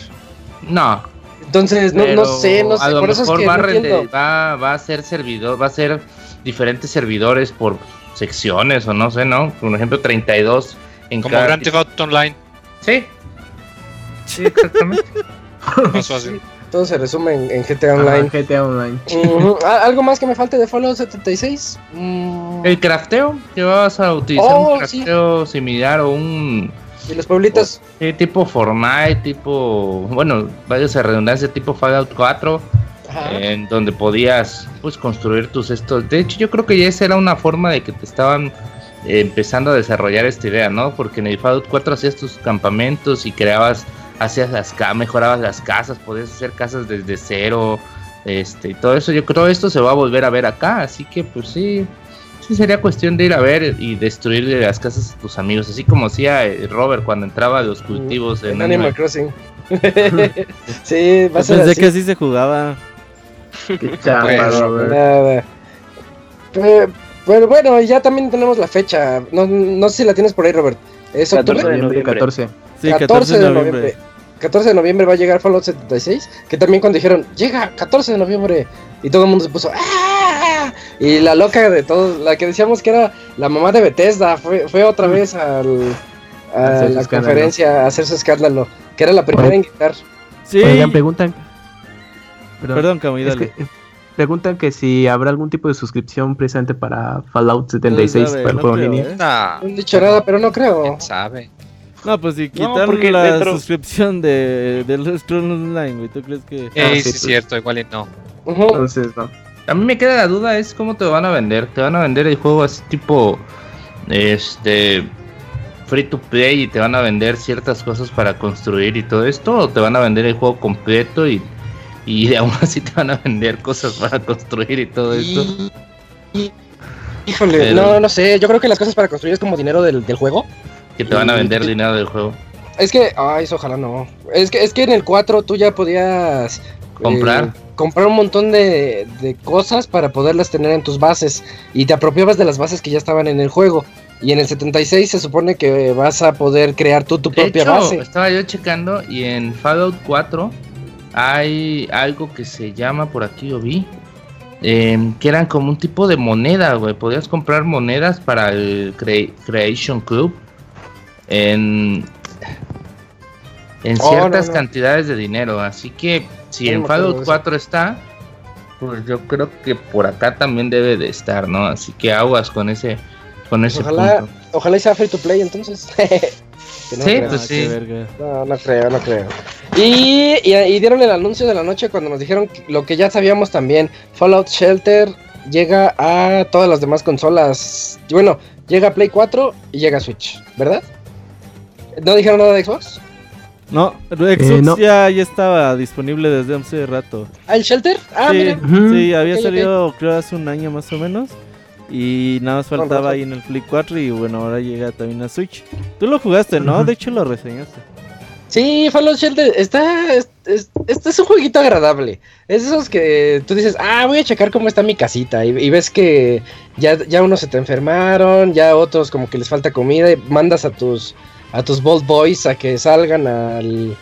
No, Entonces, no, no sé, no sé. A lo Por eso es mejor que va, a no rende- entiendo. va, va a ser servidor, va a ser diferentes servidores por secciones o no sé, ¿no? Por ejemplo, 32 en Como cada Grand Theft Auto Online. Sí. Sí, exactamente. Más fácil. Todo se resume en, en GTA Online. GTA Online. ¿Al- ¿Algo más que me falte de Fallout 76? Mm, El crafteo, que vas a utilizar Oh, un crafteo similar o un ¿Y los pueblitos? sí, tipo Fortnite, tipo, bueno, vayas a redundancia, tipo Fallout 4, Ajá. en donde podías pues construir tus estos. De hecho, yo creo que ya esa era una forma de que te estaban eh, empezando a desarrollar esta idea, ¿no? Porque en el Fallout 4 hacías tus campamentos y creabas, hacías las ca- mejorabas las casas, podías hacer casas desde cero, este, y todo eso. Yo creo esto se va a volver a ver acá, así que pues sí. Sí, sería cuestión de ir a ver y destruir las casas de tus amigos, así como hacía eh, Robert cuando entraba a los cultivos en en Animal Animal Crossing. sí, va a ser pensé así. que así se jugaba. Qué Pues, Robert. Nada. Eh, Pero bueno, ya también tenemos la fecha. No, no sé si la tienes por ahí, Robert. ¿Es 14 octubre? de Noviembre noviembre. 14. Sí, 14 de noviembre. 14 de noviembre va a llegar Fallout 76. Que también cuando dijeron, llega 14 de noviembre. Y todo el mundo se puso, ¡ah! Y la loca de todos, la que decíamos que era la mamá de Bethesda, fue, fue otra vez al, a la escándalo. conferencia a hacer su escándalo. Que era la primera en gritar. Sí. Oigan, preguntan. Perdón. Perdón, Camuy, Es dale. que, eh, preguntan que si habrá algún tipo de suscripción precisamente para Fallout 76 sabe, para el no juego en línea. ¿eh? No han dicho nada, pero no creo. quién sabe. No, pues si No, porque la dentro- suscripción de, de los Scrolls Online, güey, ¿tú crees que...? Eh, sí, sí, pues. cierto, igual y no. Entonces, no. A mí me queda la duda es cómo te van a vender. Te van a vender el juego así tipo este free to play y te van a vender ciertas cosas para construir y todo esto o te van a vender el juego completo y y aún así te van a vender cosas para construir y todo esto. Y- Híjole, Pero- no, no sé. Yo creo que las cosas para construir es como dinero del, del juego. Que te van a vender dinero del juego. Es que, ay, eso ojalá no. Es que, es que en el 4 tú ya podías eh, Comprar. comprar un montón de, de cosas para poderlas tener en tus bases. Y te apropiabas de las bases que ya estaban en el juego. Y en el 76 se supone que vas a poder crear tú tu De propia hecho, base. estaba yo checando y en Fallout 4 hay algo que se llama, por aquí lo vi, em, que eran como un tipo de moneda, güey. Podías comprar monedas para el Cre- Creation Club en, en Oh, ciertas no, no. cantidades de dinero. Así que si en Fallout eso. 4 está, pues yo creo que por acá también debe de estar, ¿no? Así que aguas con ese, con ese Ojalá, punto. ojalá sea free to play entonces. Que no Sí, creo. pues Ah, sí. No, no creo, no creo. Y, y, y dieron el anuncio de la noche cuando nos dijeron que- lo que ya sabíamos también. Fallout Shelter llega a todas las demás consolas. Bueno, llega a Play 4 y llega a Switch, ¿verdad? ¿No dijeron nada de Xbox? No, Xbox Eh, no. Ya, ya estaba disponible desde hace rato. ¿Ah, el Shelter? Ah, sí, mira. Sí, había salido creo hace un año más o menos. Y nada más faltaba ahí en el Play 4 y bueno, ahora llega también a Switch. Tú lo jugaste, ¿no? De hecho lo reseñaste. Sí, Fallout Shelter está. es- es- Este es un jueguito agradable. Es de esos que tú dices, ah, voy a checar cómo está mi casita. Y, y ves que ya, ya unos se te enfermaron, ya otros como que les falta comida. Y mandas a tus a tus Bold Boys a que salgan al,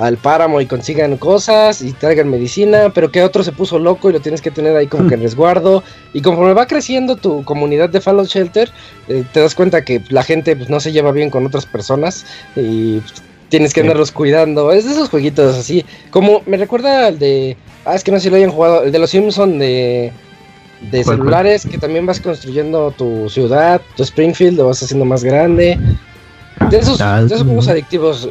al páramo y consigan cosas y traigan medicina. Pero que otro se puso loco y lo tienes que tener ahí como que en resguardo. Y conforme va creciendo tu comunidad de Fallout Shelter, eh, te das cuenta que la gente pues, no se lleva bien con otras personas. Y tienes que andarlos cuidando. Es de esos jueguitos así. Como me recuerda al de. Ah, es que no sé si lo hayan jugado. El de los Simpson de. De ¿Cuál, celulares, que también vas construyendo tu ciudad, tu Springfield, lo vas haciendo más grande. De esos, de esos juegos adictivos,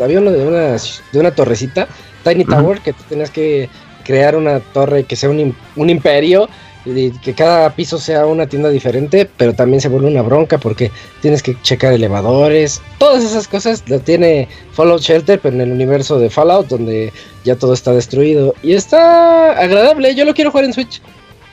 había uno de una, de una torrecita, Tiny. Tower, que tú tenías que crear una torre que sea un, un imperio y que cada piso sea una tienda diferente, pero también se vuelve una bronca porque tienes que checar elevadores, todas esas cosas lo tiene Fallout Shelter, pero en el universo de Fallout donde ya todo está destruido y está agradable, yo lo quiero jugar en Switch.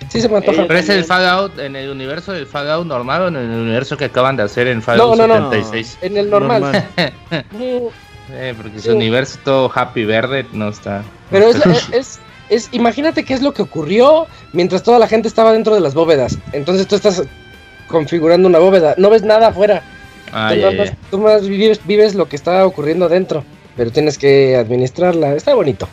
Sí se me antoja. ¿Pero es el. Fallout en el universo del Fallout normal o en el universo que acaban de hacer en No, Fallout no, no. 76? En el normal. Normal. Eh, porque Sí. su universo todo happy verde no está. Pero es, es, es- es- imagínate qué es lo que ocurrió mientras toda la gente estaba dentro de las bóvedas. Entonces tú estás configurando una bóveda, no ves nada afuera. Ah, tú, ya. más- tú más vives, vives lo que está ocurriendo dentro, pero tienes que administrarla. Está bonito.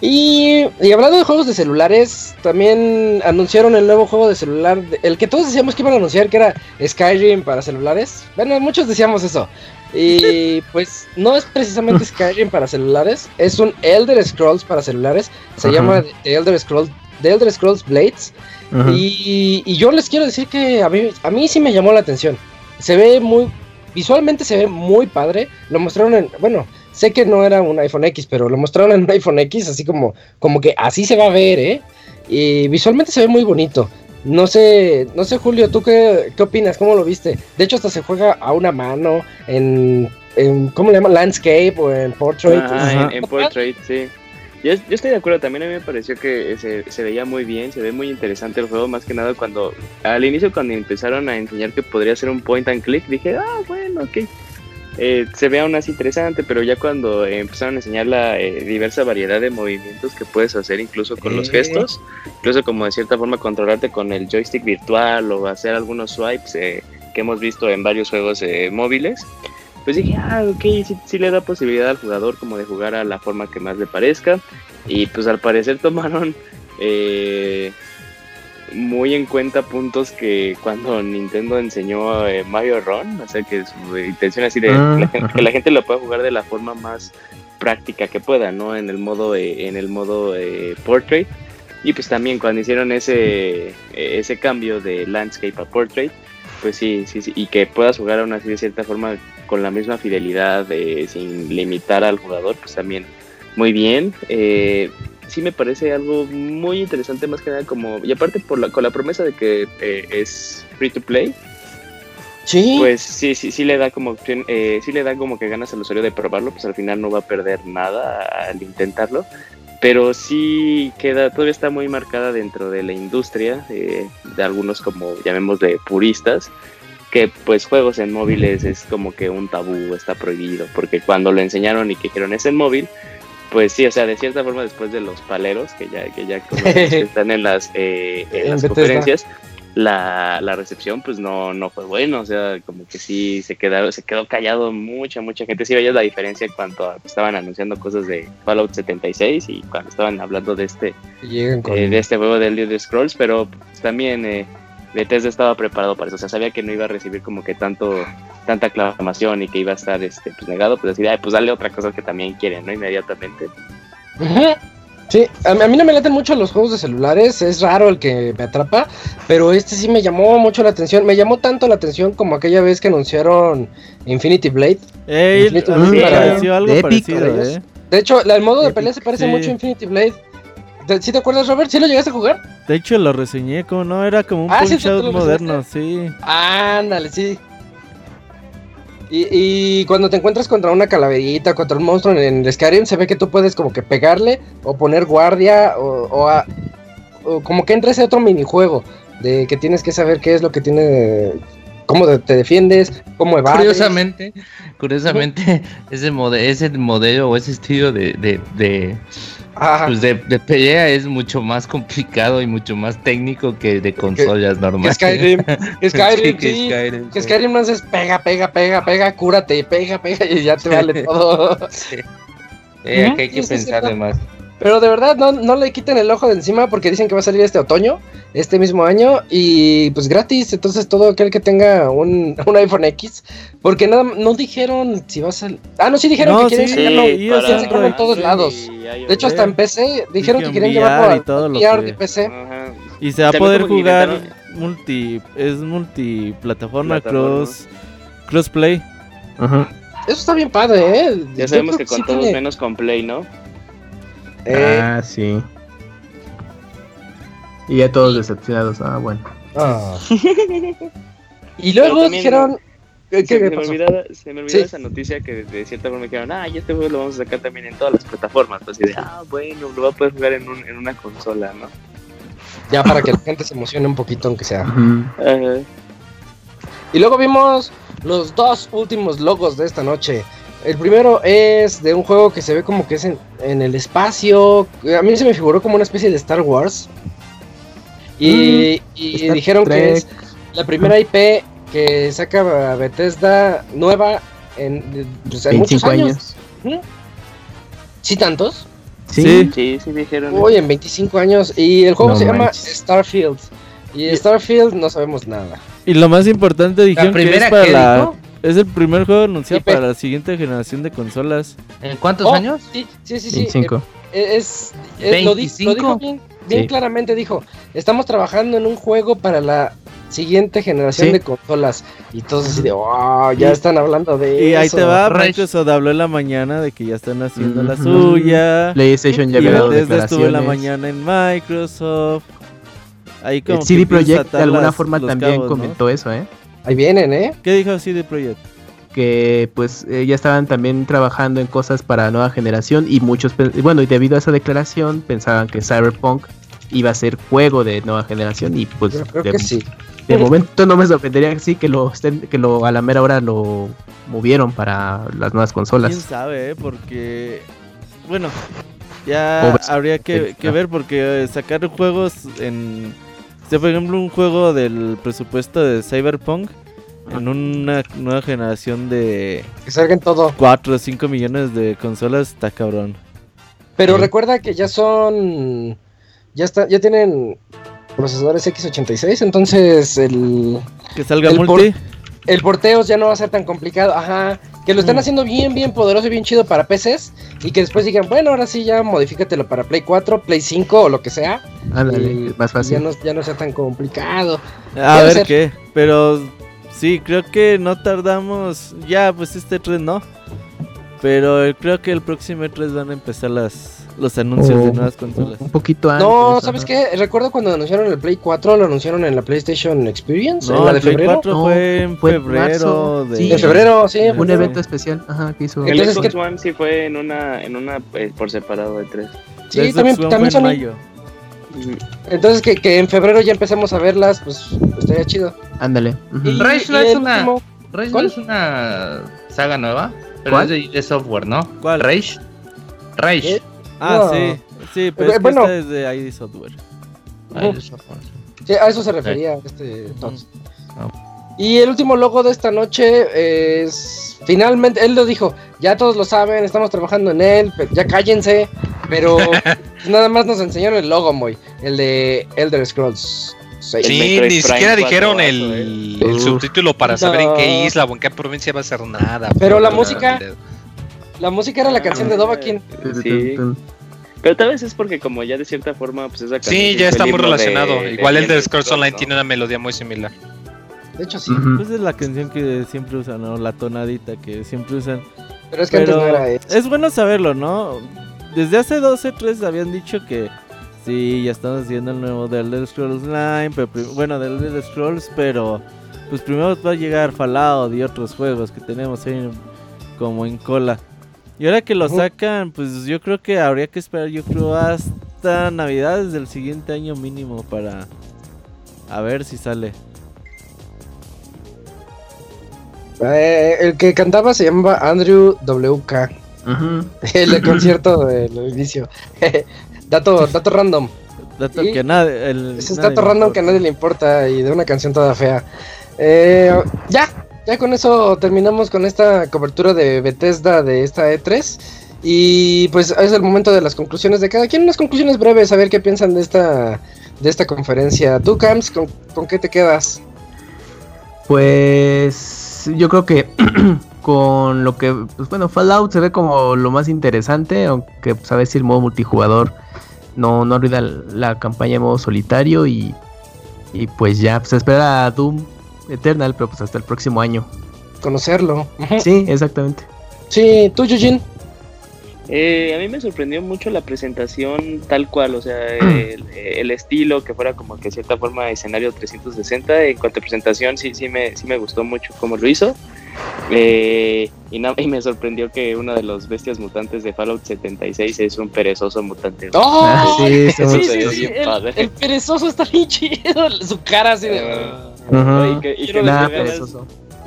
Y, y hablando de juegos de celulares, también anunciaron el nuevo juego de celular, el que todos decíamos que iban a anunciar, que era Skyrim para celulares. Bueno, muchos decíamos eso. Y pues no es precisamente Skyrim para celulares, es un Elder Scrolls para celulares. Se Ajá. llama The Elder Scrolls, The Elder Scrolls Blades. Y, y yo les quiero decir que a mí, a mí sí me llamó la atención. Se ve muy. Visualmente se ve muy padre. Lo mostraron en. Bueno, sé que no era un iPhone X, pero lo mostraron en un iPhone X, así como, como que así se va a ver, ¿eh? Y visualmente se ve muy bonito. No sé, no sé, Julio, ¿tú qué, qué opinas? ¿Cómo lo viste? De hecho, hasta se juega a una mano en. en ¿Cómo le llaman? Landscape o en Portrait. En, en Portrait, sí. Yo, yo estoy de acuerdo, también a mí me pareció que se, se veía muy bien, se ve muy interesante el juego, más que nada cuando, al inicio cuando empezaron a enseñar que podría ser un point and click, dije, ah, bueno, ok. Eh, se ve aún así interesante, pero ya cuando eh, empezaron a enseñar la eh, diversa variedad de movimientos que puedes hacer incluso con los Eh. gestos, incluso como de cierta forma controlarte con el joystick virtual o hacer algunos swipes que hemos visto en varios juegos móviles, pues dije, ah, ok, sí, sí le da posibilidad al jugador como de jugar a la forma que más le parezca. Y pues al parecer tomaron eh, muy en cuenta puntos que cuando Nintendo enseñó eh, Mario Run, o sea que su intención así de Ah, la que la gente lo pueda jugar de la forma más práctica que pueda, ¿no? En el modo, eh, en el modo eh, portrait. Y pues también cuando hicieron ese, eh, ese cambio de landscape a portrait, pues sí, sí, sí, y que puedas jugar aún así de cierta forma con la misma fidelidad, eh, sin limitar al jugador, pues también muy bien. Eh, sí me parece algo muy interesante más que nada como, y aparte por la, con la promesa de que eh, es free to play, Sí. pues sí, sí, sí le da como opción, eh, sí le da como que ganas al usuario de probarlo, pues al final no va a perder nada al intentarlo. Pero sí queda, todavía está muy marcada dentro de la industria, eh, de algunos como llamémosle puristas, que pues juegos en móviles es como que un tabú, está prohibido, porque cuando lo enseñaron y que dijeron es en móvil, pues sí, o sea, de cierta forma después de los paleros que ya, que ya que están en las, eh, en En las conferencias, la, la recepción pues no, no fue bueno, o sea, como que sí se quedó, se quedó callado mucha, mucha gente. Sí veías la diferencia en cuanto a, estaban anunciando cosas de Fallout 76 y cuando estaban hablando de este, con. eh, de este juego de Elder Scrolls, pero pues, también eh, Bethesda estaba preparado para eso, o sea, sabía que no iba a recibir como que tanto tanta aclamación y que iba a estar este pues negado, pues decir, "Ay, pues dale otra cosa que también quieren, ¿no? Inmediatamente. Sí, a mí, a mí no me laten mucho los juegos de celulares, es raro el que me atrapa, pero este sí me llamó mucho la atención, me llamó tanto la atención como aquella vez que anunciaron Infinity Blade. Ey, para- pareció algo de Epic, parecido, eh. De hecho, la- el modo de pelea se parece sí. mucho a Infinity Blade. ¿Te- ¿Sí te acuerdas, Robert? ¿Sí lo llegaste a jugar? De hecho, lo reseñé como no, era como un Ah, punch out moderno, sí. Ándale, sí. Y, y cuando te encuentras contra una calaverita, contra un monstruo en, en Skyrim, se ve que tú puedes como que pegarle o poner guardia o, o a- o como que entra ese otro minijuego de que tienes que saber qué es lo que tiene, cómo te- defiendes, cómo evades. Curiosamente, curiosamente, ese, mode, ese modelo o ese estilo de, de, de, pues de, de pelea es mucho más complicado y mucho más técnico que de consolas normales. Skyrim, Skyrim, sí. Skyrim, Que sí. Skyrim no haces pega, pega, pega, pega, cúrate, pega, pega y ya te vale todo. Sí. Eh, aquí hay que pensarle más. Pero de verdad, no, no le quiten el ojo de encima porque dicen que va a salir este otoño. Este mismo año y pues gratis, entonces todo aquel que tenga un, un iPhone X, porque nada, no dijeron si va a. Ah, no, sí dijeron No, que quieren sí, sacarlo, y quieren para sacarlo en todos lados. y. De hecho, hasta en PC dijeron que que quieren en llevarlo y a todo lo VR que- de PC. Ajá. Y se va a poder jugar multi. Es multiplataforma, Plataforma. cross. Crossplay. Ajá. Eso está bien padre, ¿eh? Ya Yo sabemos que con todos tiene- menos con Play, ¿no? eh, Ah, sí. Y ya todos decepcionados. Ah, bueno. ah. Y luego dijeron... ¿Qué, se, qué se me olvidaba, se me olvidó Sí. esa noticia que de cierta forma dijeron, ah, y este juego lo vamos a sacar también en todas las plataformas. Así de, ah, bueno, lo va a poder jugar en, un, en una consola, ¿no? Ya para que la gente se emocione un poquito, aunque sea. Y luego vimos los dos últimos logos de esta noche. El primero es de un juego que se ve como que es en, en el espacio. A mí se me figuró como una especie de Star Wars. Y, y Star dijeron que Trek. es la primera IP que saca Bethesda nueva en, pues, en muchos 25 años. años. ¿Sí tantos? Sí. Sí. Sí, sí dijeron. Uy, en 25 años. Y el juego No se llama manches. Starfield. Y Starfield no sabemos nada. Y lo más importante dijeron que es para que la. dijo? Es el primer juego anunciado IP. para la siguiente generación de consolas. ¿En cuántos Oh, años? Sí, sí, sí. sí. 25. Eh, Es, es- lo, di- lo dijo 25. bien, bien Sí. claramente, dijo, estamos trabajando en un juego para la siguiente generación Sí. de consolas. Y todos así de, wow, ya Y- están hablando de Y ahí eso". te va. Microsoft habló en la mañana de que ya están haciendo la suya. PlayStation ya Y había dado estuvo en la mañana en Microsoft. Ahí como El CD Projekt de alguna las- forma también cabos, ¿no? comentó eso, ¿eh? Ahí vienen, ¿eh? ¿Qué dijo CD Projekt? Que pues eh, ya estaban también trabajando en cosas para nueva generación y muchos, bueno, y debido a esa declaración pensaban que Cyberpunk iba a ser juego de nueva generación y pues Yo creo de, que sí. de momento no me sorprendería que sí que lo estén, que lo a la mera hora lo movieron para las nuevas ¿Quién consolas. sabe, eh? Porque... Bueno, ya Pobre- habría que, que Ah. ver porque eh, sacar juegos en... o sea, por ejemplo, un juego del presupuesto de Cyberpunk en una nueva generación de Que salgan todo. 4 o 5 millones de consolas está cabrón. Pero Sí. recuerda que ya son, ya está, ya tienen procesadores X86, entonces el, Que salga El multi. el porteo ya no va a ser tan complicado. Ajá. Que lo están Mm. haciendo bien, bien poderoso y bien chido para PCs. Y que después digan, bueno, ahora sí ya modifícatelo para Play 4, Play 5 o lo que sea. Es más fácil. Ya no, ya no sea tan complicado. A ver ser. qué. Pero sí, creo que no tardamos. Ya, pues este 3 no. Pero eh, creo que el próximo 3 van a empezar las los anuncios de O nuevas consolas. Un poquito antes. No, ¿sabes ajá. qué? Recuerdo cuando anunciaron el Play 4, lo anunciaron en la PlayStation Experience, en No, la el de Play febrero. 4 No, fue en fue en febrero de... sí. En febrero, sí. Un evento especial, ajá, que hizo. El Entonces, Xbox ¿qué- One sí fue en una, en una eh, por separado de tres. Sí, Xbox también, también en mayo. Entonces que, que en febrero ya empecemos a verlas, pues estaría chido. Ándale. Y, Rage no y es una- último- Rage no es una saga nueva, pero ¿Cuál? es de ID Software, ¿no? ¿Cuál? Rage. Rage. ¿Eh? Ah, No. sí. Sí, pero Eh, es que bueno. esta es de ID Software. ID Software. Sí, a eso se refería este Todd. Ah. Y el último logo de esta noche es finalmente, él lo dijo, ya todos lo saben, estamos trabajando en él, ya cállense, pero nada más nos enseñaron el logo, muy, el de Elder Scrolls 6. El Sí, ni Prime siquiera 4 dijeron el, eh. el subtítulo para saber en qué isla o en qué provincia va a ser nada. Pero la música- La música era la canción de Dovahkiin. Sí. Pero tal vez es porque como ya de cierta forma, pues esa canción Sí, es ya está muy relacionado. de- Igual de el de Elder Scrolls Online ¿no? tiene una melodía muy similar. De hecho sí, Ujú. Pues es la canción que siempre usan, ¿no? La tonadita que siempre usan. pero es que antes no era eso. es bueno saberlo, ¿no? Desde hace 12, 3 habían dicho que sí, ya estamos haciendo el nuevo de Elder Scrolls Online, pero bueno, de Elder Scrolls, pero pues primero va a llegar Fallout y otros juegos que tenemos ahí como en cola. Y ahora que lo sacan, pues yo creo que habría que esperar, yo creo hasta Navidades del siguiente año mínimo para a ver si sale. Eh, el que cantaba se llamaba Andrew WK, Ujú. el del concierto del inicio. dato, dato random. Dato Y que nadie, el, Ese es nadie dato random que a nadie le importa y de una canción toda fea. Eh, ya, ya con eso terminamos con esta cobertura de Bethesda de esta E3. Y pues es el momento de las conclusiones de cada quien. Unas conclusiones breves, a ver qué piensan de esta de esta conferencia. ¿Tú, Camps, con, con qué te quedas? Pues yo creo que con lo que, pues bueno, Fallout se ve como lo más interesante, aunque pues, a si el modo multijugador no, no la campaña en modo solitario y, y pues ya, pues espera Doom Eternal, pero pues hasta el próximo año. Conocerlo. Sí, exactamente. Sí, tú, Yujin. Eh, a mí me sorprendió mucho la presentación tal cual, o sea, el, el estilo que fuera como que de cierta forma escenario 360. En cuanto a presentación, sí, sí me, sí me gustó mucho cómo lo hizo. Eh, y, na- y me sorprendió que uno de los bestias mutantes de Fallout 76 es un perezoso mutante. ¡Oh! Ah, sí, se ve chido. bien el, padre. el perezoso está bien chido. Su cara así de. Ajá. Y que, y que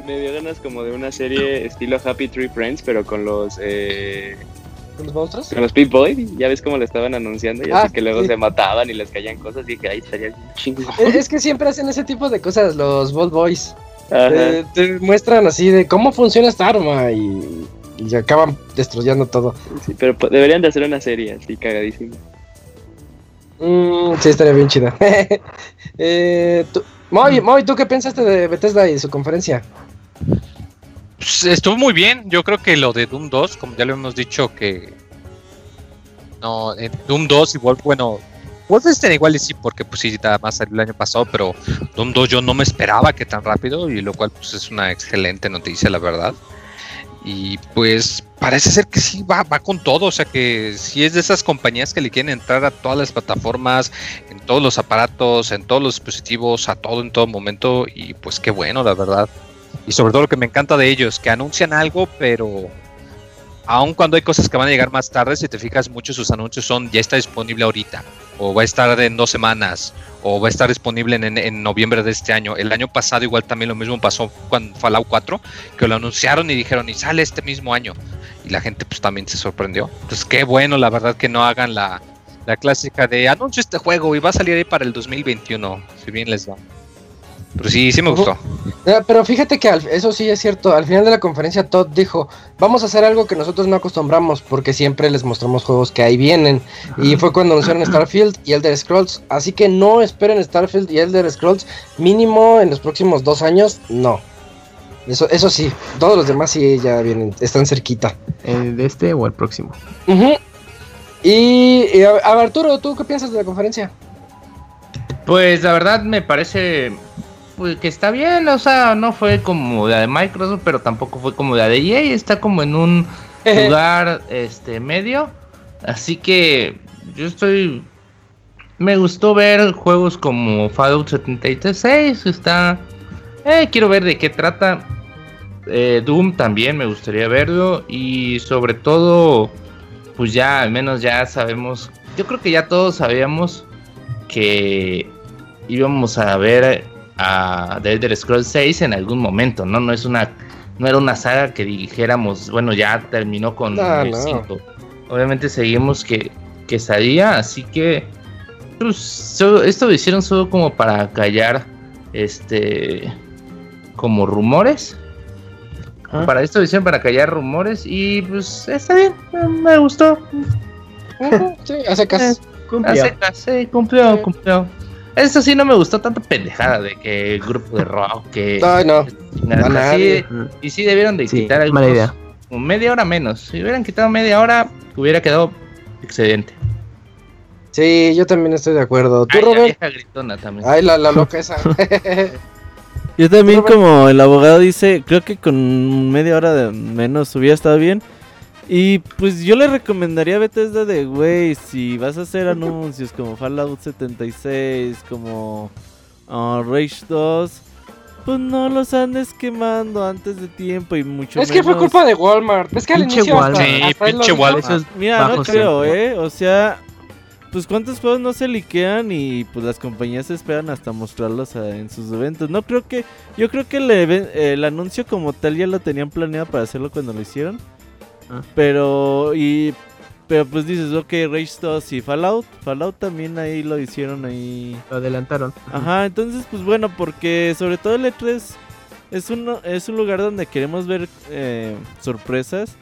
me dio ganas como de una serie estilo Happy Tree Friends, pero con los eh, ¿Con los monstruos? con los Pip Boy. Ya ves cómo lo estaban anunciando y Ah, así que luego sí. se mataban y les caían cosas y que ahí estaría chingo. Es, es que siempre hacen ese tipo de cosas los Bold Boys. Te, muestran así de cómo funciona esta arma y, y acaban destruyendo todo. Sí, pero po- deberían de hacer una serie así cagadísima. Mm, sí, estaría bien chida. eh, tú- Moy, Moy, ¿tú qué pensaste de Bethesda y su conferencia? Pues, estuvo muy bien. Yo creo que lo de Doom 2, como ya lo hemos dicho, que. No, en Doom 2 igual, bueno. Wolfenstein igual y sí, porque pues sí, nada más salió el año pasado, pero Doom 2 yo no me esperaba que tan rápido, y lo cual pues es una excelente noticia, la verdad. Y pues parece ser que sí va, va con todo, o sea que sí es de esas compañías que le quieren entrar a todas las plataformas, en todos los aparatos, en todos los dispositivos, a todo en todo momento, y pues qué bueno, la verdad. Y sobre todo lo que me encanta de ellos, que anuncian algo, pero aun cuando hay cosas que van a llegar más tarde, si te fijas, muchos de sus anuncios son ya está disponible ahorita, o va a estar en dos semanas, o va a estar disponible en, en- noviembre de este año. El año pasado igual también lo mismo pasó con Fallout 4, que lo anunciaron y dijeron, y sale este mismo año. Y la gente pues también se sorprendió. Entonces qué bueno, la verdad, que no hagan la, la clásica de anuncio este juego y va a salir ahí para el 2021, si bien les va. Pero sí, sí me gustó. Eh, Pero fíjate que al- eso sí es cierto. Al final de la conferencia, Todd dijo: Vamos a hacer algo que nosotros no acostumbramos, porque siempre les mostramos juegos que ahí vienen. Y fue cuando anunciaron Starfield y Elder Scrolls. Así que no esperen Starfield y Elder Scrolls, mínimo en los próximos dos años, no. Eso, eso sí, todos los demás sí ya vienen, están cerquita. ¿El de este o el próximo? Ujú. Y, y a, a ver, Arturo, ¿tú qué piensas de la conferencia? Pues la verdad me parece pues, que está bien, o sea, no fue como la de Microsoft, pero tampoco fue como la de EA, está como en un lugar este medio. Así que yo estoy me gustó ver juegos como Fallout 76, está eh, quiero ver de qué trata. Eh, Doom también me gustaría verlo y sobre todo pues ya al menos ya sabemos, yo creo que ya todos sabíamos que íbamos a ver a The Elder Scrolls 6 en algún momento, ¿no? No es una no era una saga que dijéramos, bueno, ya terminó con No, el no. 5. Obviamente seguimos que, que salía, así que pues, so- esto lo hicieron solo como para callar este como rumores. Ah. Para esto lo hicieron para callar rumores y pues está bien, me gustó. Sí, hace caso. Sí, cumplió, cumplió. Eso sí no me gustó tanta pendejada de que el grupo de rock que Ay, no. Nadie. sí, y sí debieron de Sí, quitar mala algunos- idea. media hora menos. Si hubieran quitado media hora, hubiera quedado excelente. Sí, yo también estoy de acuerdo. ¿Tú, Ay, la Robert? vieja gritona también. Ay, la, la loca esa. Yo también Robert. como el abogado dice, creo que con media hora de menos hubiera estado bien. Y pues yo le recomendaría a Bethesda de, güey, si vas a hacer anuncios como Fallout 76, como ah, Rage 2, pues no los andes quemando antes de tiempo y mucho es que fue menos- culpa de Walmart. Es que al Pinche inicio hasta, Walmart. Sí, hasta pinche. Walmart. Es Mira, no creo. ¿eh? O sea, pues cuántos juegos no se liquean y pues las compañías esperan hasta mostrarlos a- en sus eventos. No creo que, yo creo que el, el anuncio como tal ya lo tenían planeado para hacerlo cuando lo hicieron. Ah. Pero, y, pero pues dices, ok, Rage 2 y Fallout. Fallout también ahí lo hicieron ahí. Lo adelantaron. Ajá, entonces pues bueno, porque sobre todo el E3 es un, es un lugar donde queremos ver eh, sorpresas.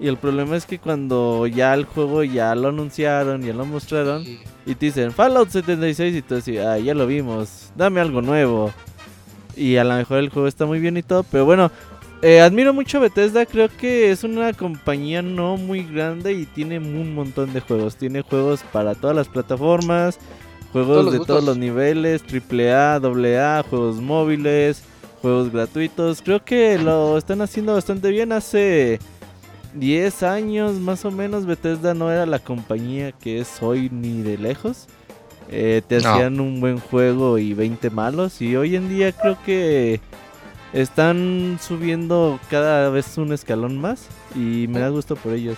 Y el problema es que cuando ya el juego ya lo anunciaron, ya lo mostraron, y te dicen Fallout 76 y tú decís, ah, ya lo vimos, dame algo nuevo. Y a lo mejor el juego está muy bien y todo, pero bueno, eh, admiro mucho Bethesda, creo que es una compañía no muy grande y tiene un montón de juegos. Tiene juegos para todas las plataformas, juegos Todos de gustos. todos los niveles, AAA, AA, juegos móviles, juegos gratuitos. Creo que lo están haciendo bastante bien. Hace 10 años más o menos Bethesda no era la compañía que es hoy ni de lejos. Eh, te No. hacían un buen juego y 20 malos. Y hoy en día creo que están subiendo cada vez un escalón más. Y me da gusto por ellos.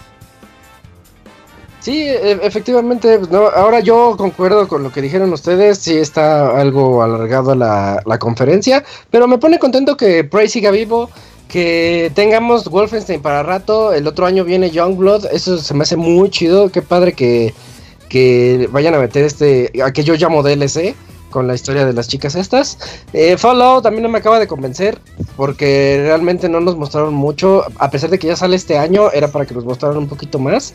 Sí, e- efectivamente, pues, ahora yo concuerdo con lo que dijeron ustedes, sí está algo alargado la, la conferencia, pero me pone contento que Prey siga vivo, que tengamos Wolfenstein para rato, el otro año viene Youngblood, eso se me hace muy chido, qué padre que, que vayan a meter este, a que yo llamo DLC, con la historia de las chicas estas. Eh, Fallout también no me acaba de convencer, porque realmente no nos mostraron mucho, a pesar de que ya sale este año, era para que nos mostraran un poquito más.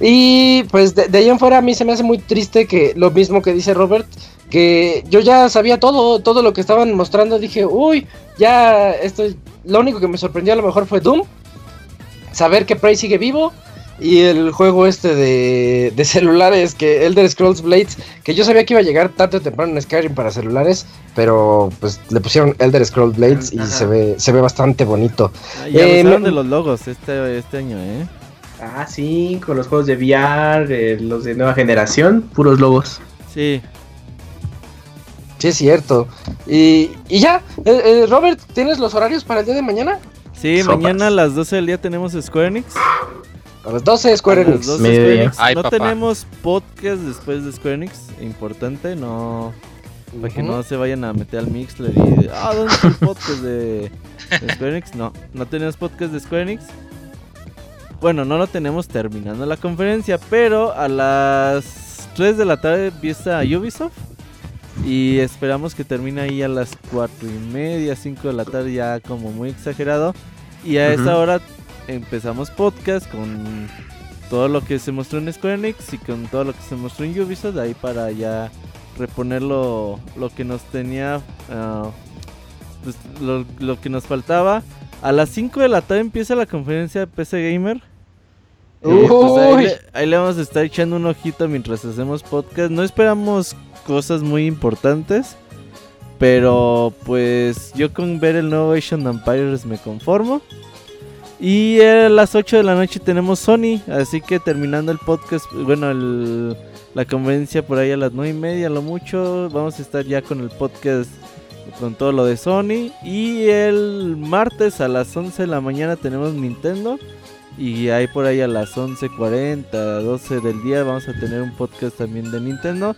Y pues de, de ahí en fuera a mí se me hace muy triste que lo mismo que dice Robert, que yo ya sabía todo, todo lo que estaban mostrando, dije, uy, ya esto, lo único que me sorprendió a lo mejor fue Doom, saber que Prey sigue vivo y el juego este de, de celulares, que Elder Scrolls Blades, que yo sabía que iba a llegar tarde o temprano en Skyrim para celulares, pero pues le pusieron Elder Scrolls Blades y se ve, se ve bastante bonito. Ah, Ya Eh, me- de los logos este, este año, ¿eh? Ah, sí, con los juegos de VR, eh, los de nueva generación, puros logos. Sí. Sí, es cierto. Y, y ya, eh, eh, Robert, ¿tienes los horarios para el día de mañana? Sí, Sopas. mañana a las 12 del día tenemos Square Enix. A las 12 Square A las Enix. 12 Mediodía. Square Enix. Ay, no papá. tenemos podcast después de Square Enix. Importante, no. Para que no se vayan a meter al Mixler y. Ah, ¿dónde está el podcast de, de Square Enix? No, no tenemos podcast de Square Enix. Bueno, no lo tenemos terminando la conferencia, pero a las 3 de la tarde empieza Ubisoft. Y esperamos que termine ahí a las 4 y media, 5 de la tarde, ya como muy exagerado. Y a esa hora empezamos podcast con todo lo que se mostró en Square Enix y con todo lo que se mostró en Ubisoft. Ahí para ya reponer lo, lo que nos tenía, pues, lo, lo que nos faltaba. A las 5 de la tarde empieza la conferencia de PC Gamer. Eh, pues ahí, Uy. le, ahí le vamos a estar echando un ojito mientras hacemos podcast. No esperamos cosas muy importantes. Pero pues yo con ver el nuevo Asian Empires me conformo. Y a las 8 de la noche tenemos Sony. Así que terminando el podcast, bueno, el- la conferencia por ahí a las 9 y media, lo mucho. Vamos a estar ya con el podcast con todo lo de Sony. Y el martes a las 11 de la mañana tenemos Nintendo. Y ahí por ahí a las 11.40, 12 del día vamos a tener un podcast también de Nintendo.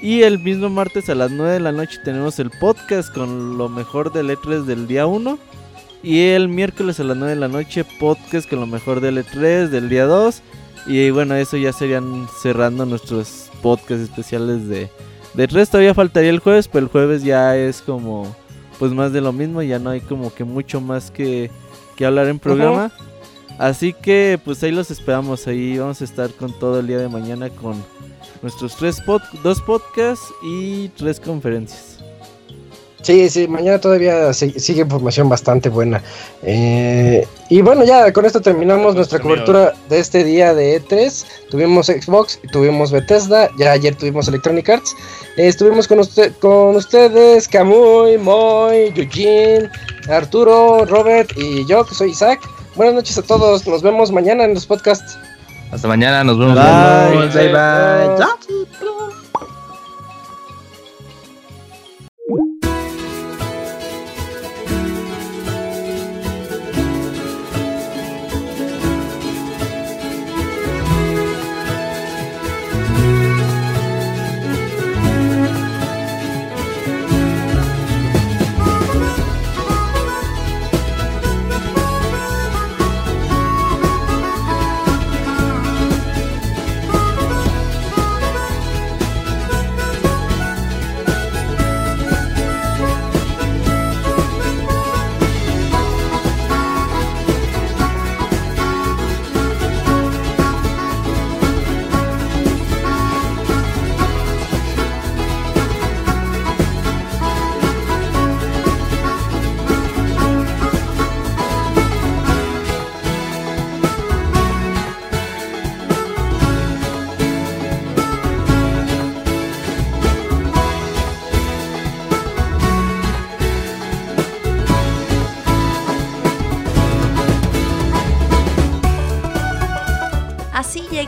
Y el mismo martes a las 9 de la noche tenemos el podcast con lo mejor del E3 del día 1. Y el miércoles a las 9 de la noche podcast con lo mejor del E3 del día 2. Y bueno, eso ya serían cerrando nuestros podcasts especiales de, de E3. Todavía faltaría el jueves, pero el jueves ya es como pues más de lo mismo. Ya no hay como que mucho más que, que hablar en programa. Así que pues ahí los esperamos. Ahí vamos a estar con todo el día de mañana con nuestros tres pod dos podcasts y tres conferencias. Sí, sí, mañana todavía si- sigue información bastante buena. Eh, y bueno, ya con esto terminamos nuestra cobertura de este día de E3. Tuvimos Xbox, tuvimos Bethesda, ya ayer tuvimos Electronic Arts. Eh, estuvimos con, usted, con ustedes, Camuy, Moy, Eugene, Arturo, Robert y yo, que soy Isaac. Buenas noches a todos, nos vemos mañana en los podcasts. Hasta mañana, nos vemos. Bye. Bye, bye. Bye.